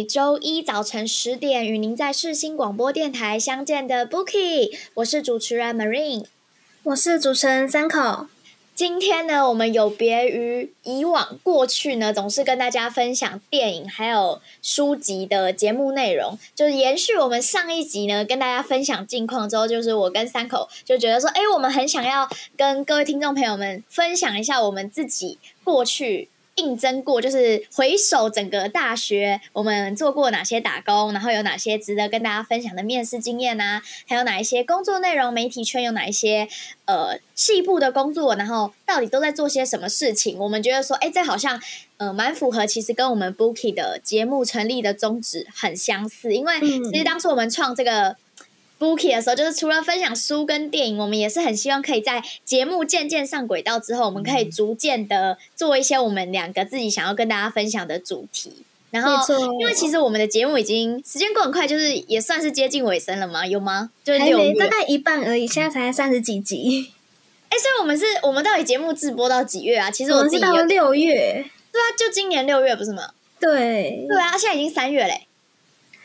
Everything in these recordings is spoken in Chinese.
每周一早晨十点与您在世新广播电台相见的 Bookie，我是主持人 Marine。我是主持人三口。今天呢，我们有别于以往过去呢，总是跟大家分享电影还有书籍的节目内容，就是延续我们上一集呢，跟大家分享近况之后，就是我跟三口就觉得说，哎，我们很想要跟各位听众朋友们分享一下我们自己过去。应征过，就是回首整个大学，我们做过哪些打工，然后有哪些值得跟大家分享的面试经验啊？还有哪一些工作内容？媒体圈有哪一些呃细部的工作？然后到底都在做些什么事情？我们觉得说，哎，这好像呃蛮符合，其实跟我们 Bookie 的节目成立的宗旨很相似。因为其实当初我们创这个。Bookie 的时候，就是除了分享书跟电影，我们也是很希望可以在节目渐渐上轨道之后，我们可以逐渐的做一些我们两个自己想要跟大家分享的主题。然后，因为其实我们的节目已经时间过很快，就是也算是接近尾声了嘛，有吗？就是还六月，没大概一半而已，现在才三十几集。哎，所以我们是我们到底节目直播到几月啊？其实我到六月，对啊，就今年六月不是吗？对，对啊，现在已经三月嘞。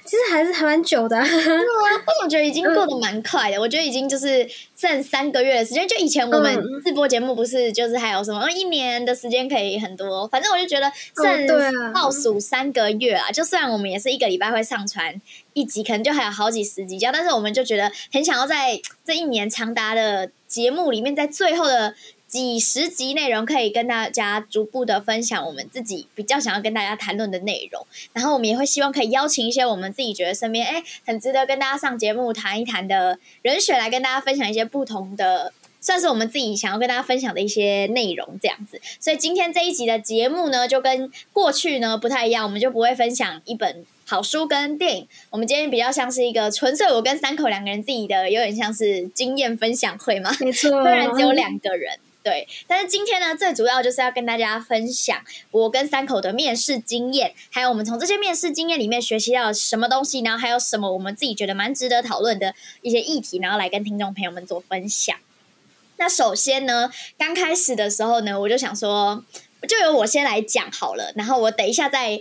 其实还是还蛮久的啊。对啊，我总觉得已经过得蛮快的。我觉得已经就是剩三个月的时间。就以前我们嗯直播节目不是就是还有什么呃一年的时间可以很多，反正我就觉得剩倒数三个月啊。就虽然我们也是一个礼拜会上传一集，可能就还有好几十集这样，但是我们就觉得很想要在这一年长达的节目里面，在最后的。几十集内容可以跟大家逐步的分享我们自己比较想要跟大家谈论的内容，然后我们也会希望可以邀请一些我们自己觉得身边哎很值得跟大家上节目谈一谈的人选来跟大家分享一些不同的，算是我们自己想要跟大家分享的一些内容这样子。所以今天这一集的节目呢，就跟过去呢不太一样，我们就不会分享一本。好书跟电影，我们今天比较像是一个纯粹我跟三口两个人自己的，有点像是经验分享会嘛。没错，虽然只有两个人，对，但是今天呢，最主要就是要跟大家分享我跟三口的面试经验，还有我们从这些面试经验里面学习到什么东西，然后还有什么我们自己觉得蛮值得讨论的一些议题，然后来跟听众朋友们做分享。那首先呢，刚开始的时候呢，我就想说，就由我先来讲好了，然后我等一下再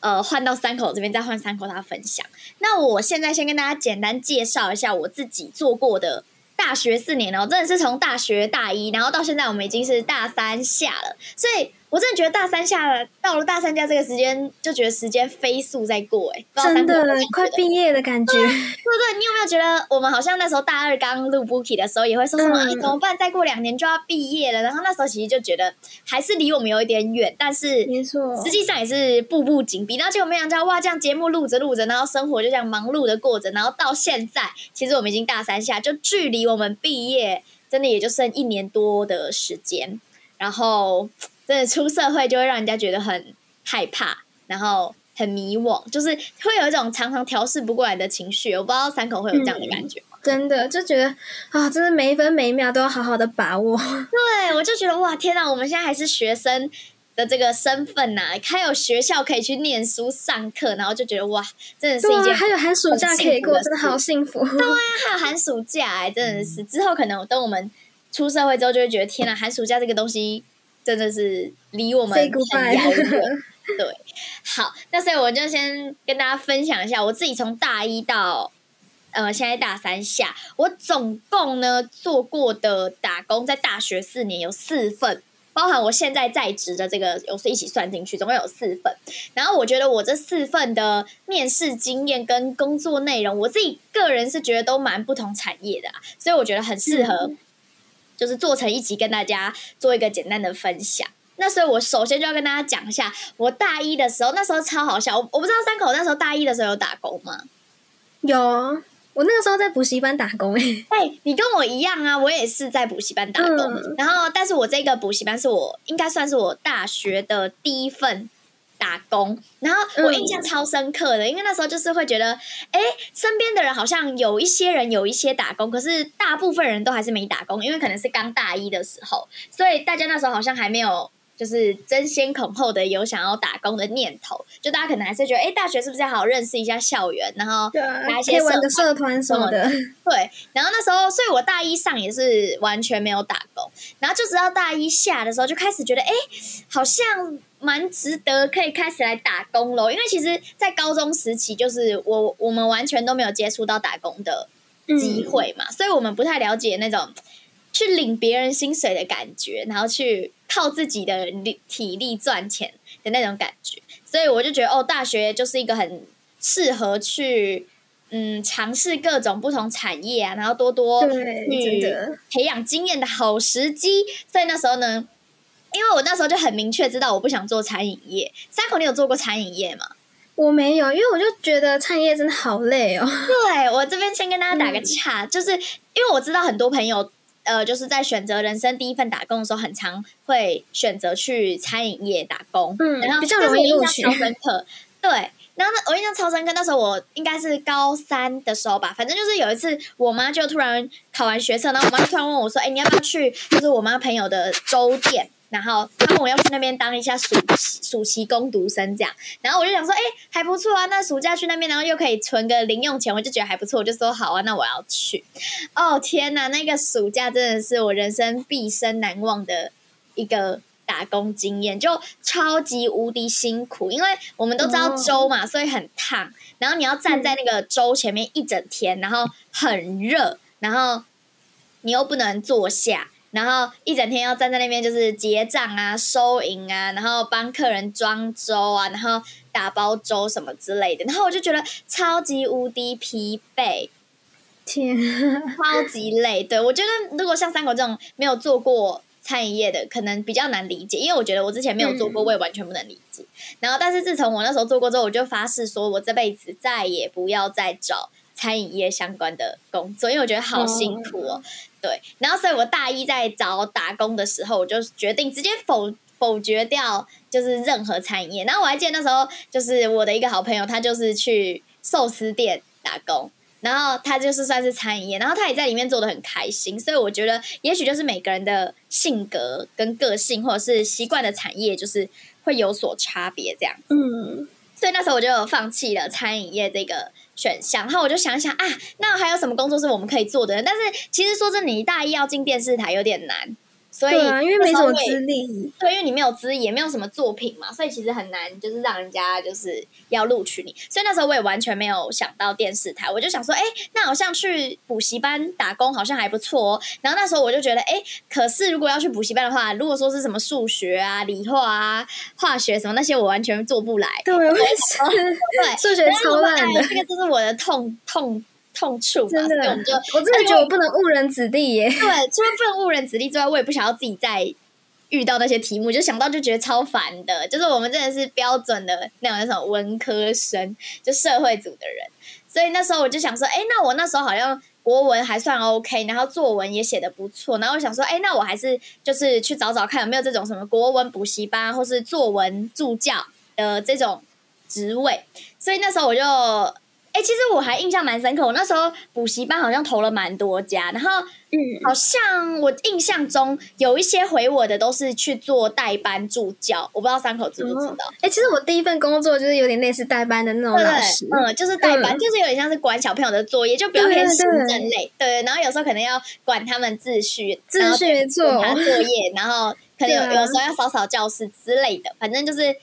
呃换到三口这边，再换三口他分享。那我现在先跟大家简单介绍一下我自己做过的大学四年哦，真的是从大学大一，然后到现在我们已经是大三下了，所以我真的觉得大三下了，到了大三下这个时间，就觉得时间飞速在过，哎，真的快毕业的感觉。对不对？你有没有觉得我们好像那时候大二刚录 Bookie 的时候，也会说什么、嗯哎怎么办？再过两年就要毕业了。然后那时候其实就觉得还是离我们有一点远，但是没错实际上也是步步紧逼。然后结果没想到，哇，这样节目录着录着，然后生活就这样忙碌的过着，然后到现在，其实我们已经大三下，就距离我们毕业真的也就剩一年多的时间。然后真的出社会就会让人家觉得很害怕，然后很迷惘，就是会有一种常常调试不过来的情绪。我不知道三口会有这样的感觉吗？真的就觉得啊，真的每一分每一秒都要好好的把握。对，我就觉得哇，天哪！我们现在还是学生的这个身份呐、还有学校可以去念书上课，然后就觉得哇，真的是一件还有寒暑假可以过，真的好幸福。对啊还有寒暑假哎、真的是之后可能等我们出社会之后，就会觉得天哪，寒暑假这个东西真的是离我们很遥远。对，好，那所以我就先跟大家分享一下我自己从大一到呃现在大三下，我总共呢做过的打工，在大学四年有四份。包含我现在在职的这个有是一起算进去，总共有四份。然后我觉得我这四份的面试经验跟工作内容，我自己个人是觉得都蛮不同产业的、啊，所以我觉得很适合，就是做成一集跟大家做一个简单的分享。那所以，我首先就要跟大家讲一下，我大一的时候，那时候超好笑。我我不知道三口那时候大一的时候有打工吗？有，我那个时候在补习班打工哎，哎，你跟我一样啊，我也是在补习班打工。嗯然后，但是我这个补习班是我应该算是我大学的第一份打工。然后我印象超深刻的，因为那时候就是会觉得，哎，身边的人好像有一些人有一些打工，可是大部分人都还是没打工，因为可能是刚大一的时候，所以大家那时候好像还没有。就是争先恐后的有想要打工的念头，就大家可能还是觉得，哎，大学是不是要好好认识一下校园，然后对啊拿一，些可以玩个社社团什么的。对，然后那时候，所以我大一上也是完全没有打工，然后就直到大一下的时候，就开始觉得，哎，好像蛮值得可以开始来打工喽。因为其实，在高中时期，就是我我们完全都没有接触到打工的机会嘛，所以我们不太了解那种去领别人薪水的感觉，然后去靠自己的力体力赚钱的那种感觉。所以我就觉得，哦，大学就是一个很适合去嗯尝试各种不同产业啊，然后多多对去培养经验的好时机。所以那时候呢，因为我那时候就很明确知道我不想做餐饮业。三口，你有做过餐饮业吗？我没有，因为我就觉得餐饮业真的好累哦。对我这边先跟大家打个岔，就是因为我知道很多朋友。呃，就是在选择人生第一份打工的时候，很常会选择去餐饮业打工，嗯然后比较容易录取这是我印象超深刻。对，然后呢，我印象超深刻。那时候我应该是高三的时候吧，反正就是有一次，我妈就突然考完学测，然后我妈就突然问我说：“哎、你要不要去？就是我妈朋友的粥店。”然后他问我要去那边当一下暑暑期工读生这样，然后我就想说，哎、还不错啊，那暑假去那边，然后又可以存个零用钱，我就觉得还不错，我就说好啊，那我要去。哦天哪，那个暑假真的是我人生毕生难忘的一个打工经验，就超级无敌辛苦，因为我们都知道粥嘛，所以很烫，然后你要站在那个粥前面一整天，然后很热，然后你又不能坐下。然后一整天要站在那边，就是结账啊、收银啊，然后帮客人装粥啊，然后打包粥什么之类的。然后我就觉得超级无敌疲惫，天，超级累。对我觉得，如果像三狗这种没有做过餐饮业的，可能比较难理解，因为我觉得我之前没有做过，嗯我也完全不能理解。然后，但是自从我那时候做过之后，我就发誓说，我这辈子再也不要再找餐饮业相关的工作，因为我觉得好辛苦哦。对，然后所以我大一在找打工的时候，我就决定直接否否决掉，就是任何餐饮业。然后我还记得那时候，就是我的一个好朋友，他就是去寿司店打工。然后他就是算是餐饮业，然后他也在里面做的很开心，所以我觉得也许就是每个人的性格跟个性，或者是习惯的产业，就是会有所差别这样。嗯，所以那时候我就放弃了餐饮业这个选项，然后我就想想啊，那还有什么工作是我们可以做的？但是其实说真的，你大一要进电视台有点难，所以对啊，因为没什么资历。对，因为你没有资历，也没有什么作品嘛，所以其实很难，就是让人家就是要录取你。所以那时候我也完全没有想到电视台，我就想说，哎，那好像去补习班打工好像还不错哦。然后那时候我就觉得，哎，可是如果要去补习班的话，如果说是什么数学啊、理化啊、化学什么那些，我完全做不来。对，我也是，对，数学超烂的哎，这个就是我的痛痛痛处嘛，真的所以我们就，我真的觉得我不能误人子弟耶。对，除了不能误人子弟之外，我也不想要自己再遇到那些题目，就想到就觉得超烦的。就是我们真的是标准的那种那种文科生，就社会组的人，所以那时候我就想说，哎，那我那时候好像国文还算 OK，然后作文也写的不错，然后我想说，哎，那我还是就是去找找看有没有这种什么国文补习班或是作文助教的这种职位，所以那时候我就。哎、其实我还印象蛮深刻，我那时候补习班好像投了蛮多家，然后嗯，好像我印象中有一些回我的都是去做代班助教，我不知道三口知不知道？哎、其实我第一份工作就是有点类似代班的那种对老师，对，嗯，就是代班，嗯就是有点像是管小朋友的作业，就比较偏对对行政类，对。然后有时候可能要管他们秩序，秩序做检查作业，然后可能有、有时候要扫扫教室之类的，反正就是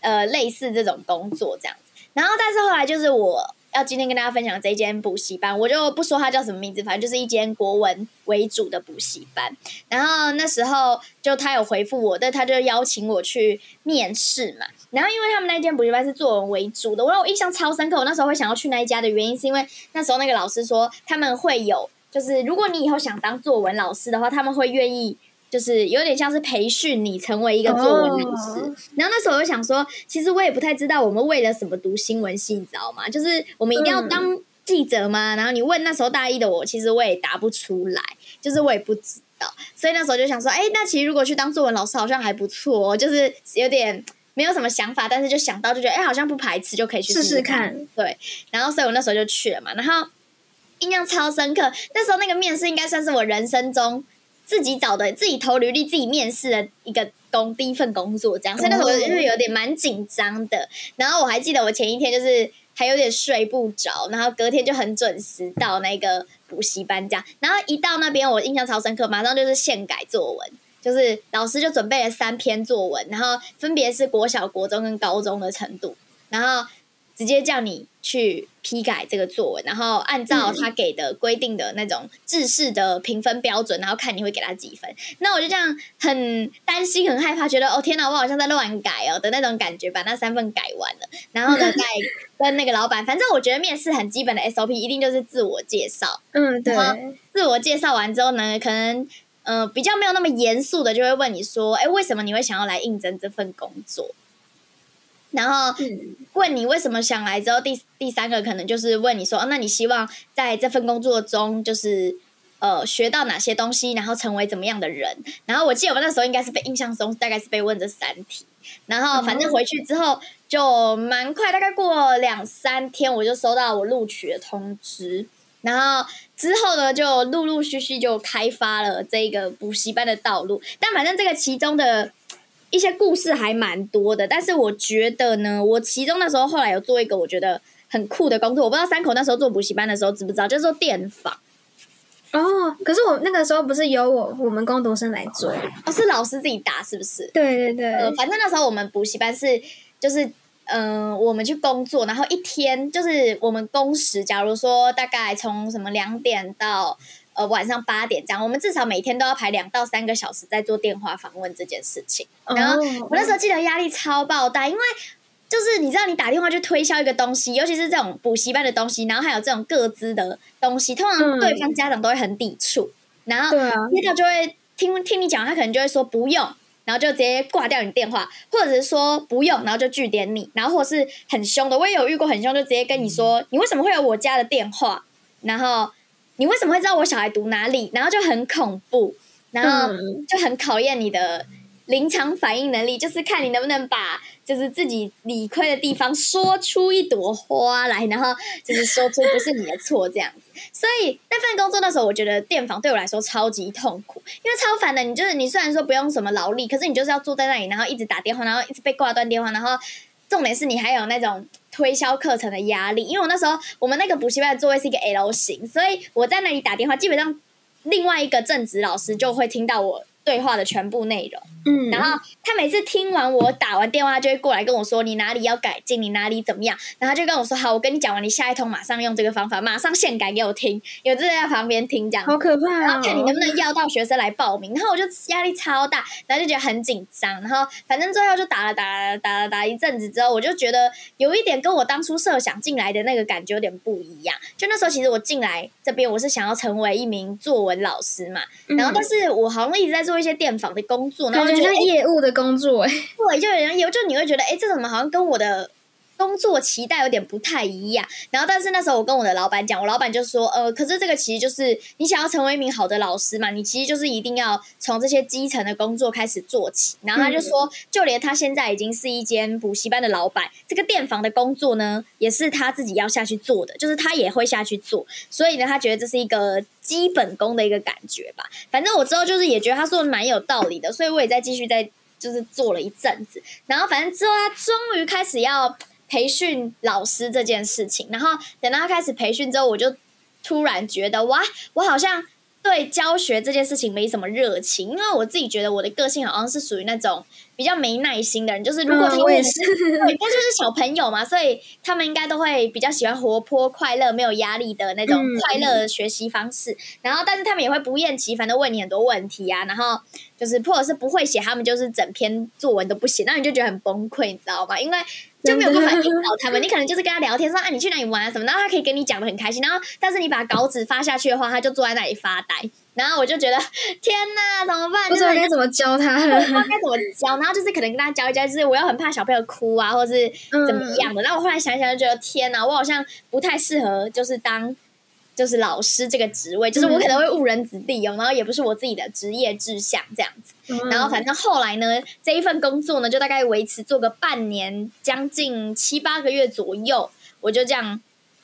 呃类似这种工作这样子。然后但是后来就是我要今天跟大家分享这一间补习班，我就不说它叫什么名字，反正就是一间国文为主的补习班。然后那时候就他有回复我，但他就邀请我去面试嘛。然后因为他们那间补习班是作文为主的，我让我印象超深刻。我那时候会想要去那一家的原因，是因为那时候那个老师说他们会有，就是如果你以后想当作文老师的话，他们会愿意。就是有点像是培训你成为一个作文老师，然后那时候我就想说，其实我也不太知道我们为了什么读新闻系，你知道吗？就是我们一定要当记者吗？然后你问那时候大一的我，其实我也答不出来，就是我也不知道，所以那时候就想说，哎，那其实如果去当作文老师好像还不错，就是有点没有什么想法，但是就想到就觉得，哎，好像不排斥，就可以去试试看。对，然后所以我那时候就去了嘛，然后印象超深刻，那时候那个面试应该算是我人生中。自己找的、自己投履历、自己面试的一个工第一份工作，这样，所以那时候就是有点蛮紧张的。然后我还记得我前一天就是还有点睡不着，然后隔天就很准时到那个补习班这样。然后一到那边，我印象超深刻，马上就是现改作文，就是老师就准备了三篇作文，然后分别是国小、国中跟高中的程度，然后。直接叫你去批改这个作文，然后按照他给的规定的那种制式的评分标准，然后看你会给他几分。那我就这样很担心、很害怕，觉得哦天哪，我好像在乱改哦的那种感觉，把那三份改完了。然后呢，再跟那个老板，反正我觉得面试很基本的 SOP 一定就是自我介绍。嗯，对。自我介绍完之后呢，可能呃比较没有那么严肃的，就会问你说，哎，为什么你会想要来应征这份工作？然后问你为什么想来之后，第第三个可能就是问你说，那你希望在这份工作中，就是呃学到哪些东西，然后成为怎么样的人？然后我记得我那时候应该是被印象中大概是被问这三题，然后反正回去之后就蛮快，大概过两三天我就收到我录取的通知，然后之后呢就陆陆续续就开发了这个补习班的道路，但反正这个其中的。一些故事还蛮多的，但是我觉得呢，我其中那时候后来有做一个我觉得很酷的工作，我不知道三口那时候做补习班的时候知不知道，就是做电访。哦，可是我那个时候不是由我我们工读生来做，哦，是老师自己打是不是？对对对，呃，反正那时候我们补习班是就是嗯，我们去工作，然后一天就是我们工时，假如说大概从什么两点到。呃，晚上八点这样，我们至少每天都要排两到三个小时在做电话访问这件事情。然后我那时候记得压力超爆大，因为就是你知道，你打电话去推销一个东西，尤其是这种补习班的东西，然后还有这种各资的东西，通常对方家长都会很抵触。然后接到就会听听你讲，他可能就会说不用，然后就直接挂掉你电话，或者是说不用，然后就拒点你，然后或是很凶的，我也有遇过很凶，就直接跟你说你为什么会有我家的电话，然后。你为什么会知道我小孩读哪里？然后就很恐怖，然后就很考验你的临场反应能力，就是看你能不能把就是自己理亏的地方说出一朵花来，然后就是说出不是你的错这样子。所以那份工作那时候，我觉得电访对我来说超级痛苦，因为超烦的。你就是你虽然说不用什么劳力，可是你就是要坐在那里，然后一直打电话，然后一直被挂断电话，然后重点是你还有那种。推销课程的压力，因为我那时候我们那个补习班的座位是一个 L 型，所以我在那里打电话，基本上另外一个正职老师就会听到我。对话的全部内容，嗯，然后他每次听完我打完电话，就会过来跟我说你哪里要改进，你哪里怎么样，然后就跟我说好，我跟你讲完，你下一通马上用这个方法，马上现改给我听，有这在旁边听这样，好可怕，然后看你能不能要到学生来报名，然后我就压力超大，然后就觉得很紧张，然后反正最后就打了打了打了打一阵子之后，我就觉得有一点跟我当初设想进来的那个感觉有点不一样，就那时候其实我进来这边我是想要成为一名作文老师嘛，然后但是我好像一直在做。做一些电访的工作，然后就觉得业务的工作，哎，对，就有人业务，就你会觉得，哎，这怎么好像跟我的。工作期待有点不太一样，然后但是那时候我跟我的老板讲，我老板就说，呃，可是这个其实就是你想要成为一名好的老师嘛，你其实就是一定要从这些基层的工作开始做起。然后他就说，就连他现在已经是一间补习班的老板，这个电房的工作呢，也是他自己要下去做的，就是他也会下去做。所以呢，他觉得这是一个基本功的一个感觉吧。反正我之后就是也觉得他说的蛮有道理的，所以我也在继续在就是做了一阵子。然后反正之后他终于开始要。培训老师这件事情，然后等到他开始培训之后，我就突然觉得哇，我好像对教学这件事情没什么热情，因为我自己觉得我的个性好像是属于那种比较没耐心的人，就是如果他们嗯我也是对，但就是小朋友嘛，所以他们应该都会比较喜欢活泼、快乐、没有压力的那种嗯快乐的学习方式。然后，但是他们也会不厌其烦的问你很多问题啊，然后就是或者是不会写，他们就是整篇作文都不写，那你就觉得很崩溃，你知道吗？因为就没有办法引导他们，你可能就是跟他聊天说啊，你去哪里玩啊什么，然后他可以跟你讲的很开心，然后但是你把稿纸发下去的话，他就坐在那里发呆，然后我就觉得天哪，怎么办？不知道该怎么教他我不知道。该怎么教，然后就是可能跟他教一教，就是我又很怕小朋友哭啊，或是怎么样的。然后我后来想一想，就觉得天哪，我好像不太适合，就是当就是老师这个职位，就是我可能会误人子弟哦，然后也不是我自己的职业志向这样子。然后反正后来呢，这一份工作呢，就大概维持做个半年，将近七八个月左右，我就这样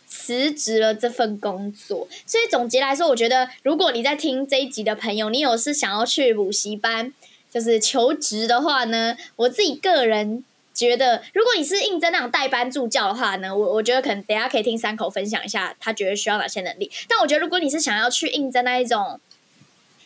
辞职了这份工作。所以总结来说，我觉得如果你在听这一集的朋友，你有是想要去补习班，就是求职的话呢，我自己个人。觉得，如果你是应征那种代班助教的话呢，我我觉得可能等下可以听三口分享一下，他觉得需要哪些能力。但我觉得，如果你是想要去应征那一种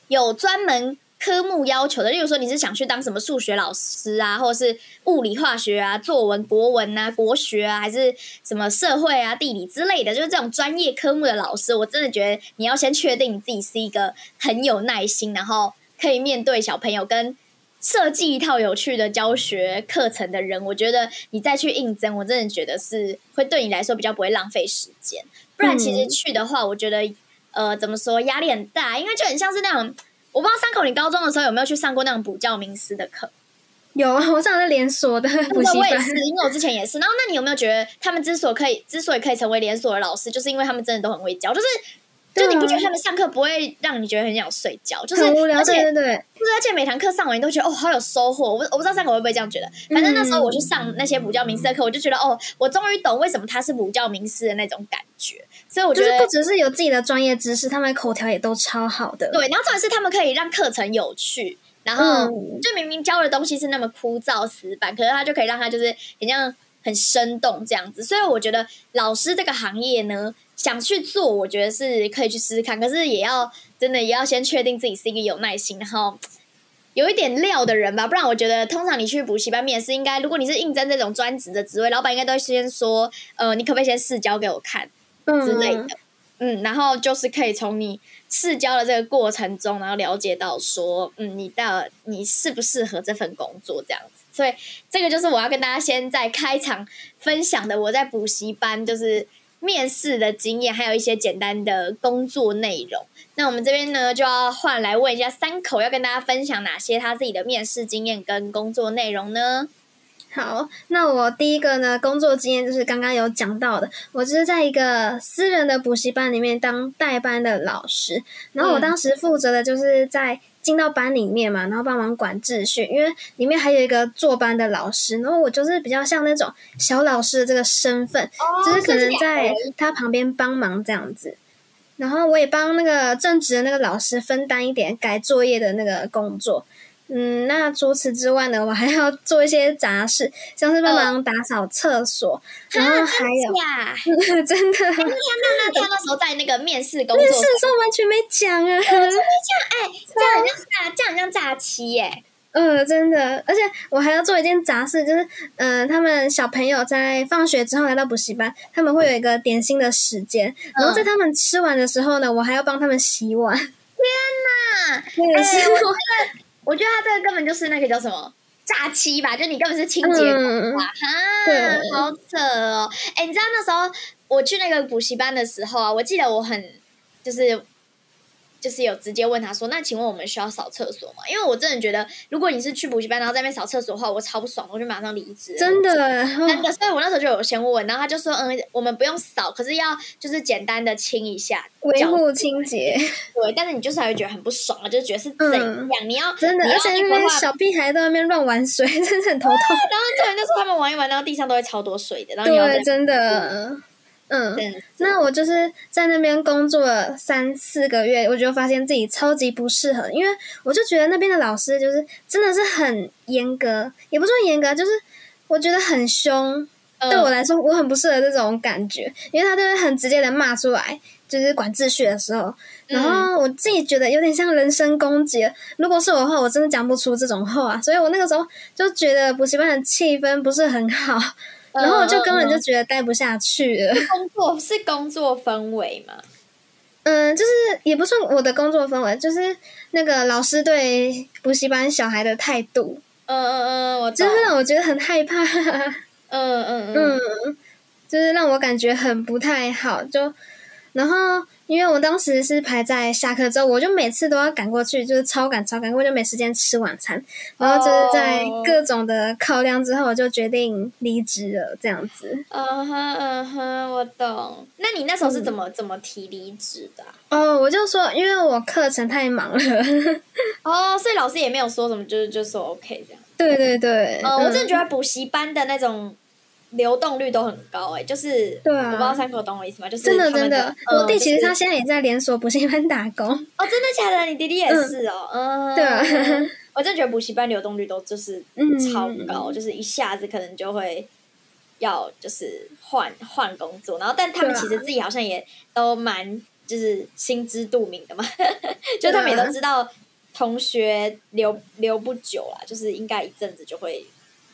有专门科目要求的，例如说你是想去当什么数学老师啊，或者是物理化学啊、作文、国文啊、国学啊，还是什么社会啊、地理之类的，就是这种专业科目的老师，我真的觉得你要先确定你自己是一个很有耐心，然后可以面对小朋友跟设计一套有趣的教学课程的人。我觉得你再去应征，我真的觉得是会对你来说比较不会浪费时间。不然其实去的话，我觉得呃怎么说压力很大，因为就很像是那种。我不知道三口，你高中的时候有没有去上过那种补教名师的课？有啊，我上的是连锁的 补习班。我也是，因为我之前也是。然后，那你有没有觉得他们之所以可以之所以可以成为连锁的老师，就是因为他们真的都很会教，就是。就你不觉得他们上课不会让你觉得很想睡觉，就是很无聊，而且对对对，就是而且每堂课上完你都觉得哦好有收获。我不我不知道三口会不会这样觉得，反正那时候我去上那些补教名师的课，我就觉得哦，我终于懂为什么他是补教名师的那种感觉。所以我觉得就是不只是有自己的专业知识，他们的口条也都超好的。对，然后重点是他们可以让课程有趣，然后嗯就明明教的东西是那么枯燥死板，可是他就可以让他就是很像很生动这样子。所以我觉得老师这个行业呢，想去做，我觉得是可以去试试看，可是也要真的也要先确定自己是一个有耐心，然后。有一点料的人吧，不然我觉得通常你去补习班面试，应该如果你是应征这种专职的职位，老板应该都会先说，呃，你可不可以先试教给我看？之类的。嗯，然后就是可以从你试教的这个过程中，然后了解到说，嗯，你到你适不适合这份工作这样子。所以这个就是我要跟大家先在开场分享的，我在补习班就是面试的经验，还有一些简单的工作内容。那我们这边呢，就要换来问一下三口，要跟大家分享哪些他自己的面试经验跟工作内容呢？好，那我第一个呢，工作经验就是刚刚有讲到的，我就是在一个私人的补习班里面当代班的老师，然后我当时负责的就是在进到班里面嘛，然后帮忙管秩序，因为里面还有一个坐班的老师，然后我就是比较像那种小老师的这个身份，就是可能在他旁边帮忙这样子。然后我也帮那个正职的那个老师分担一点改作业的那个工作。嗯，那除此之外呢，我还要做一些杂事，像是帮忙打扫厕所，然后还有呀，真的那那他那时候在那个面试工作面试的时候完全没讲啊。没讲哎这样很像诈，这样很像诈欺耶。嗯，真的，而且我还要做一件杂事，就是嗯、呃他们小朋友在放学之后来到补习班，他们会有一个点心的时间，然后在他们吃完的时候呢，我还要帮他们洗碗。那对，是哎我我觉得他这个根本就是那个叫什么诈欺吧，就你根本是清洁工嗯吧，哈，对好扯哦。哎，你知道那时候我去那个补习班的时候啊，我记得我很就是。就是有直接问他说：“那请问我们需要扫厕所吗？”因为我真的觉得，如果你是去补习班，然后在那边扫厕所的话，我超不爽，我就马上离职。真的，真的，所以我那时候就有先问，然后他就说：“嗯，我们不用扫，可是要就是简单的清一下，维护清洁，对，但是你就是还会觉得很不爽啊，就是觉得是怎样？你要真的，而且那边小屁孩在那边乱玩水，真的很头痛。然后重点就是他们玩一玩，然后地上都会超多水的，然后你要对，在真的，嗯。真的那我就是在那边工作了三四个月，我就发现自己超级不适合，因为我就觉得那边的老师就是真的是很严格，也不说严格，就是我觉得很凶。嗯对我来说，我很不适合这种感觉，因为他就会很直接的骂出来，就就是管秩序的时候，然后我自己觉得有点像人身攻击。如果是我的话，我真的讲不出这种话，所以我那个时候就觉得补习班的气氛不是很好，然后我就根本就觉得待不下去了。工作是工作氛围嘛？嗯，就是也不算我的工作氛围，就是那个老师对补习班小孩的态度，嗯嗯嗯，我就是让我觉得很害怕。嗯嗯 嗯，就是让我感觉很不太好。就然后，因为我当时是排在下课之后，我就每次都要赶过去，就是超赶超赶，我就没时间吃晚餐。然后就是在各种的考量之后，我就决定离职了。这样子。嗯哼嗯哼，我懂。那你那时候是怎么怎么提离职的？哦，我就说，因为我课程太忙了。哦，所以老师也没有说什么，就是就说 OK 这样。对对对。嗯，我真的觉得补习班的那种。流动率都很高哎，就是对啊，我不知道三口懂我意思吗？就是真的真的，我弟其实他现在也在连锁补习班打工。哦，真的假的？你弟弟也是哦，嗯，对啊，我真的觉得补习班流动率都就是超高，就是一下子可能就会要就是换换工作，然后但他们其实自己好像也都蛮就是心知肚明的嘛，就他们也都知道同学留留不久啦，就是应该一阵子就会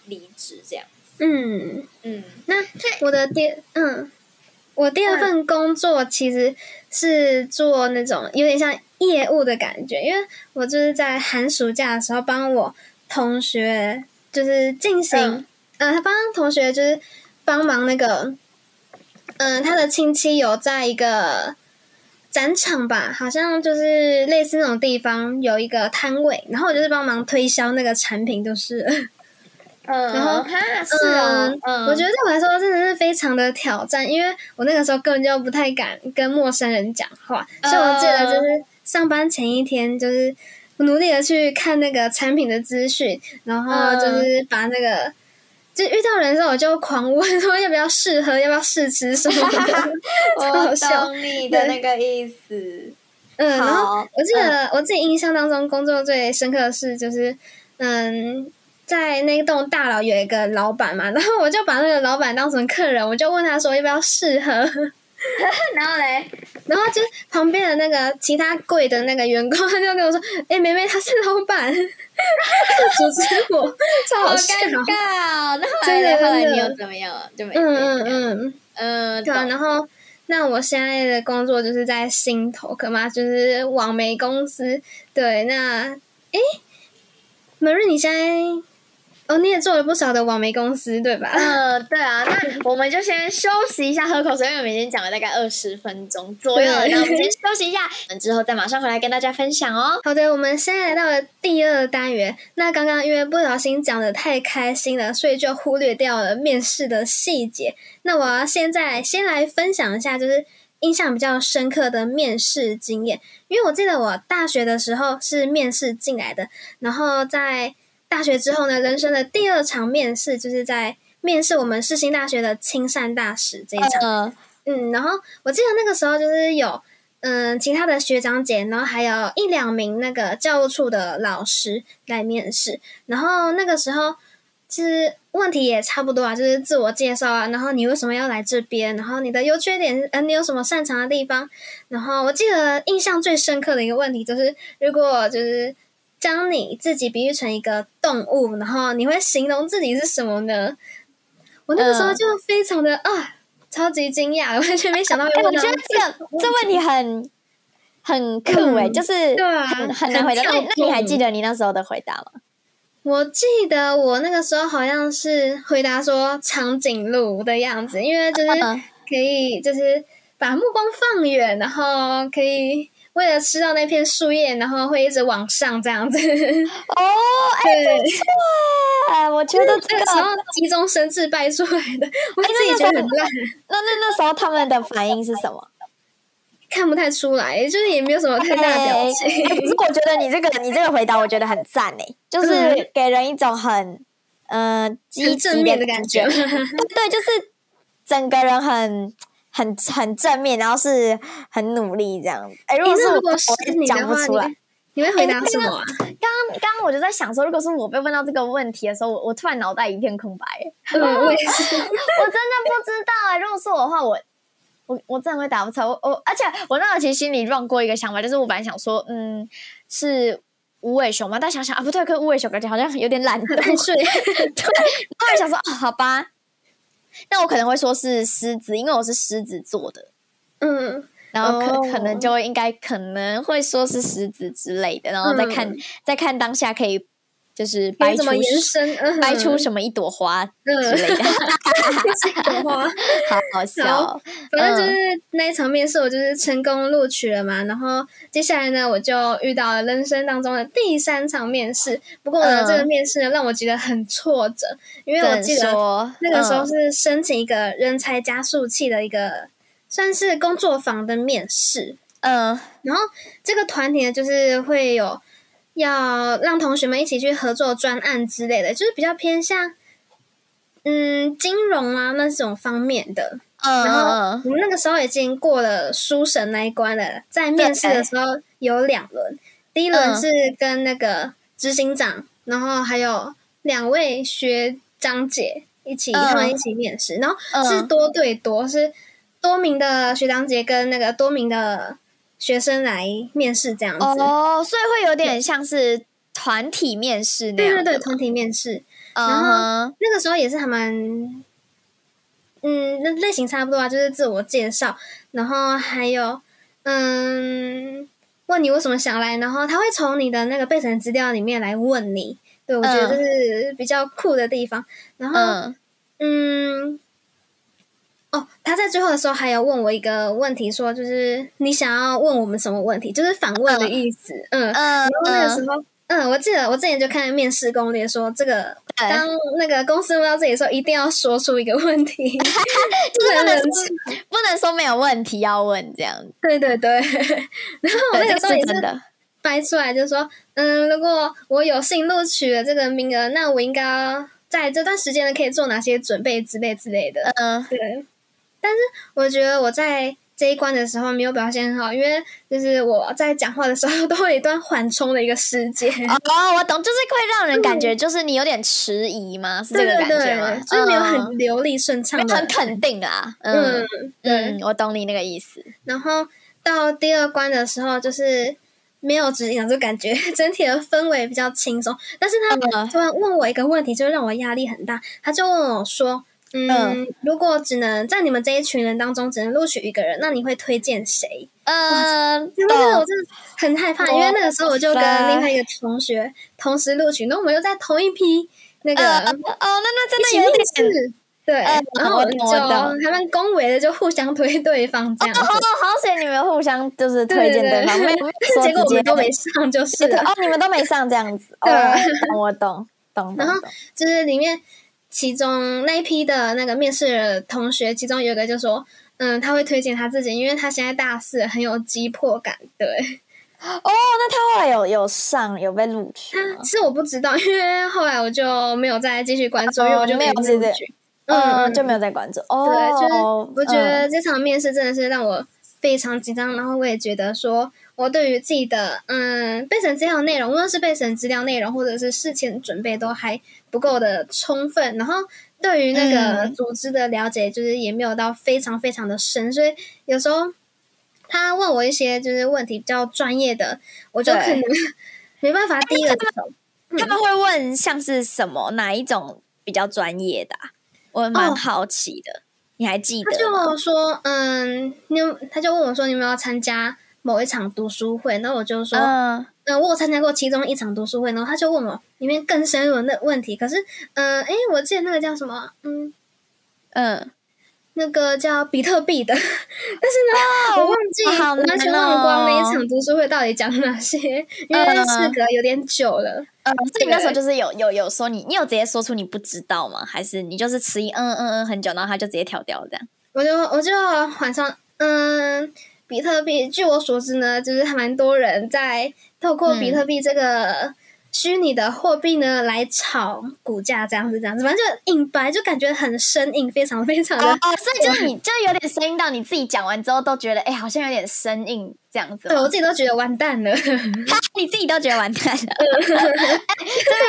离职这样。嗯。嗯，那我的第嗯，我第二份工作其实是做那种有点像业务的感觉，因为我就是在寒暑假的时候帮我同学就是进行，呃，他帮同学就是帮忙那个，嗯，他的亲戚有在一个展场吧，好像就是类似那种地方有一个摊位，然后我就是帮忙推销那个产品，就是。嗯，然后是啊，嗯，我觉得对我来说真的是非常的挑战，因为我那个时候根本就不太敢跟陌生人讲话，所以我记得就是上班前一天，就是努力的去看那个产品的资讯，然后就是把那个就遇到人的时候我就狂问说要不要试喝，要不要试吃什么的，我懂你的那个意思。嗯，然后我记得我自己印象当中工作最深刻的事就是嗯。在那栋大楼有一个老板嘛，然后我就把那个老板当成客人，我就问他说要不要试喝，然后嘞，然后就旁边的那个其他柜的那个员工，他就跟我说：“哎，妹妹，他是老板。”阻止我，超好尴尬。然后来后来你又怎么样了？就没嗯嗯嗯嗯，对啊。然后那我现在的工作就是在新投可嘛，就是网媒公司。对，那哎，Marie，你现在？哦，你也做了不少的网媒公司，对吧？嗯，对啊。那我们就先休息一下，喝口水，因为我们已经讲了大概二十分钟左右了。那我们先休息一下，之后再马上回来跟大家分享哦。好的，我们现在来到了第二单元。那刚刚因为不小心讲的太开心了，所以就忽略掉了面试的细节。那我要现在先来分享一下，就是印象比较深刻的面试经验。因为我记得我大学的时候是面试进来的，然后在。大学之后呢，人生的第二场面试就是在面试我们世新大学的亲善大使这一场。嗯，然后我记得那个时候就是有嗯其他的学长姐，然后还有一两名那个教务处的老师来面试。然后那个时候其实问题也差不多啊，就是自我介绍啊，然后你为什么要来这边，然后你的优缺点，呃，你有什么擅长的地方。然后我记得印象最深刻的一个问题就是，如果就是。将你自己比喻成一个动物，然后你会形容自己是什么呢？我那个时候就非常的啊，超级惊讶，完全没想到。我觉得这个这问题很很酷诶，就是对啊，很难回答。那那你还记得你那时候的回答吗？我记得我那个时候好像是回答说长颈鹿的样子，因为就是可以就是把目光放远，然后可以。为了吃到那片树叶，然后会一直往上这样子。哦，哎，不错哎，我觉得这个时候急中生智掰出来的，我自己觉得很烂。那那那时候他们的反应是什么？看不太出来，就是也没有什么太大的表情。可是我觉得你这个你这个回答，我觉得很赞诶，就是给人一种很嗯积极的感觉。对对，就是整个人很。很 很正面，然后是很努力这样子。哎，如果是我，我讲不出来。你会回答什么啊？刚刚刚刚我就在想说，如果是我被问到这个问题的时候，我我突然脑袋一片空白。嗯，我也是。我真的不知道哎。如果是我的话，我我我真的会打不出来。我我而且我那时候其实心里 run 过一个想法，就是我本来想说，嗯，是无尾熊嘛，但想想啊，不对，跟无尾熊感觉好像有点懒惰，爱睡。对，后来想说，哦，好吧，那我可能会说是狮子，因为我是狮子座的，嗯，然后可、哦可能就会应该可能会说是狮子之类的，然后再看、嗯再看当下可以就是掰出掰出什么一朵花之嗯，类的，一朵花，好好笑哦。反正就是那一场面试，我就是成功录取了嘛。然后接下来呢，我就遇到了人生当中的第三场面试。不过呢，嗯这个面试呢让我觉得很挫折，因为我记得那个时候嗯是申请一个人才加速器的一个算是工作坊的面试。嗯然后这个团体呢，就是会有要让同学们一起去合作专案之类的，就是比较偏向嗯金融啊那种方面的。嗯然后嗯我们那个时候已经过了书审那一关了，在面试的时候有两轮，第一轮嗯。是跟那个执行长，然后还有两位学长姐一起，嗯。他们一起面试，然后嗯。是多对多，是多名的学长姐跟那个多名的学生来面试这样子。哦，所以会有点像是团体面试那对对对，样的。吗团体面试，嗯然后那个时候也是他们，嗯，那类型差不多啊，就是自我介绍，然后还有，嗯，问你为什么想来，然后他会从你的那个备审资料里面来问你，对我觉得这是比较酷的地方。然后，嗯最后的时候还有问我一个问题，说就是你想要问我们什么问题，就是反问的意思，嗯嗯然后那个时嗯，候，嗯，我记得我之前就看面试攻略说，这个当那个公司问到这里的时候，一定要说出一个问题，就是不能说不能说没有问题要问这样子，对对对。然后那个时候也是。掰出来，就说，嗯，如果我有幸录取了这个名额，那我应该在这段时间呢可以做哪些准备之类之类的。嗯对，但是我觉得我在这一关的时候没有表现很好，因为就是我在讲话的时候 都会有一段缓冲的一个时间。哦，我懂，就是会让人感觉就是你有点迟疑吗？是这个感觉吗？，就是没有嗯很流利顺畅的，很肯定啊。嗯嗯，我懂你那个意思。然后到第二关的时候，就是没有指引，就感觉 整体的氛围比较轻松。但是他嗯突然问我一个问题，就让我压力很大。他就问我说：“嗯，嗯如果只能在你们这一群人当中只能录取一个人，那你会推荐谁？”嗯，因为，我懂。真的很害怕，因为那个时候我就跟另外一个同学同时录取，然后我们又在同一批那个呃哦，那那真的有点。试。对，然后们就懂我懂还蛮恭维的，就互相推对方这样子。哦，好险你们互相就是推荐对方，没结果我们都没上，就是了。哦，你们都没上这样子。对哦，我懂懂懂然后。就是里面其中那一批的那个面试同学，其中有一个就说，嗯，他会推荐他自己，因为他现在大四，很有急迫感。对，哦，那他后来有有上有被录取？是我不知道，因为后来我就没有再继续关注，因为我就哦没有录直接取。嗯，就没有再关注。哦，对，就是我觉得嗯这场面试真的是让我非常紧张，然后我也觉得说，我对于自己的嗯备审资料内容，无论是备审资料内容或者是事前准备都还不够的充分，然后对于那个嗯组织的了解，就是也没有到非常非常的深，所以有时候他问我一些就是问题比较专业的，我就可能没办法第一个走。他们会问像是什么哪一种比较专业的、啊？我蛮哦好奇的，你还记他得吗？就说，嗯，你有，他就问我说，你有没有参加某一场读书会？那我就说，嗯、嗯我有参加过其中一场读书会。然后他就问我里面更深入的问题。可是，嗯、诶，我记得那个叫什么，嗯，嗯，那个叫比特币的，但是呢，我忘记，完全难忘光那一哦场读书会到底讲了哪些，因为嗯事隔有点久了。呃，所以你那时候就是有有有说你，你有直接说出你不知道吗？还是你就是迟疑嗯嗯嗯很久，然后他就直接跳掉了这样？我就我就晚上，嗯，比特币，据我所知呢，就是还蛮多人在透过比特币这个虚拟的货币呢来炒股价，这样子这样子，反正就硬白，就感觉很生硬，非常非常的。哦，所以就是你就有点生硬到你自己讲完之后都觉得，哎、好像有点生硬这样子。对我自己都觉得完蛋了，你自己都觉得完蛋了。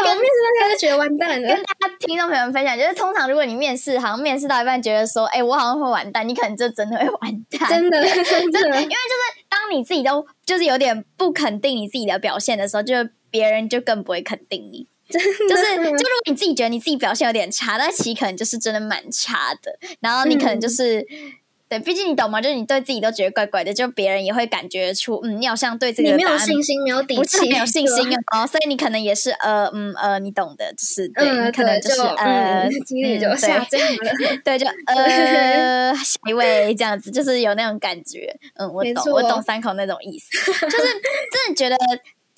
我面试那天就觉得完蛋了跟。大家听众朋友们分享，就是通常如果你面试，好像面试到一半觉得说，哎、我好像会完蛋，你可能就真的会完蛋，真的，真真的，因为，就是当你自己都就是有点不肯定你自己的表现的时候，就别人就更不会肯定你。就是，就，如果你自己觉得你自己表现有点差，那其实可能就是真的蛮差的。然后你可能就是，对，毕竟你懂吗？就是你对自己都觉得怪怪的，就别人也会感觉出，嗯，你好像对这你个答案没有信心，没有底气，没有信心哦，所以你可能也是呃嗯呃，你懂的，就是对，嗯，你可能就是呃嗯，几率就对降了。对，就呃下一位这样子，就是有那种感觉。嗯，我懂，我懂三口那种意思，就是真的觉得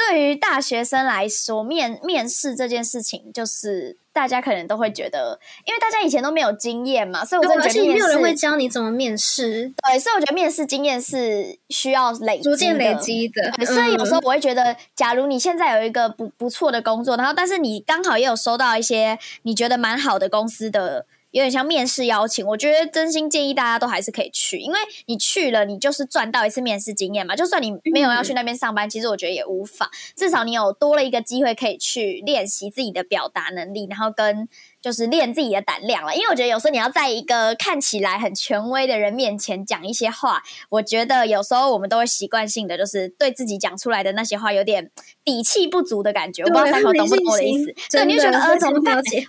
对于大学生来说，面面试这件事情，就是大家可能都会觉得，因为大家以前都没有经验嘛，所以我真的觉得没有人会教你怎么面试，对，所以我觉得面试经验是需要累积逐渐累的积的。对，所以有时候嗯我会觉得，假如你现在有一个不不错的工作，然后但是你刚好也有收到一些你觉得蛮好的公司的，有点像面试邀请，我觉得真心建议大家都还是可以去，因为你去了，你就是赚到一次面试经验嘛。就算你没有要去那边上班，其实我觉得也无妨，至少你有多了一个机会可以去练习自己的表达能力，然后跟。就是练自己的胆量了，因为我觉得有时候你要在一个看起来很权威的人面前讲一些话，我觉得有时候我们都会习惯性的就是对自己讲出来的那些话有点底气不足的感觉。我不知道对三口懂不懂没我的意思？对，你就觉得呃怎么？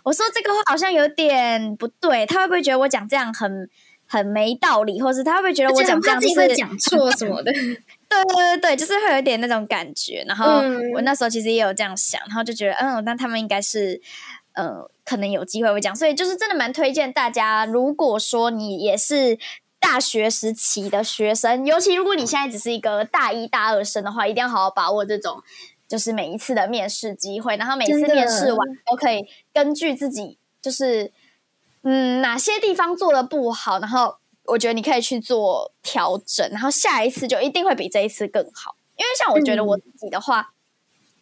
我说这个话好像有点不对，他会不会觉得我讲这样很很没道理，或是他会不会觉得我讲这样就是讲错什么的。对对对对，就是会有一点那种感觉。然后嗯我那时候其实也有这样想，然后就觉得，嗯，那他们应该是，呃，可能有机会会讲，所以就是真的蛮推荐大家，如果说你也是。大学时期的学生，尤其如果你现在只是一个大一大二生的话，一定要好好把握这种，就是每一次的面试机会，然后每次面试完都可以根据自己，就是嗯哪些地方做的不好，然后我觉得你可以去做调整，然后下一次就一定会比这一次更好。因为像我觉得我自己的话，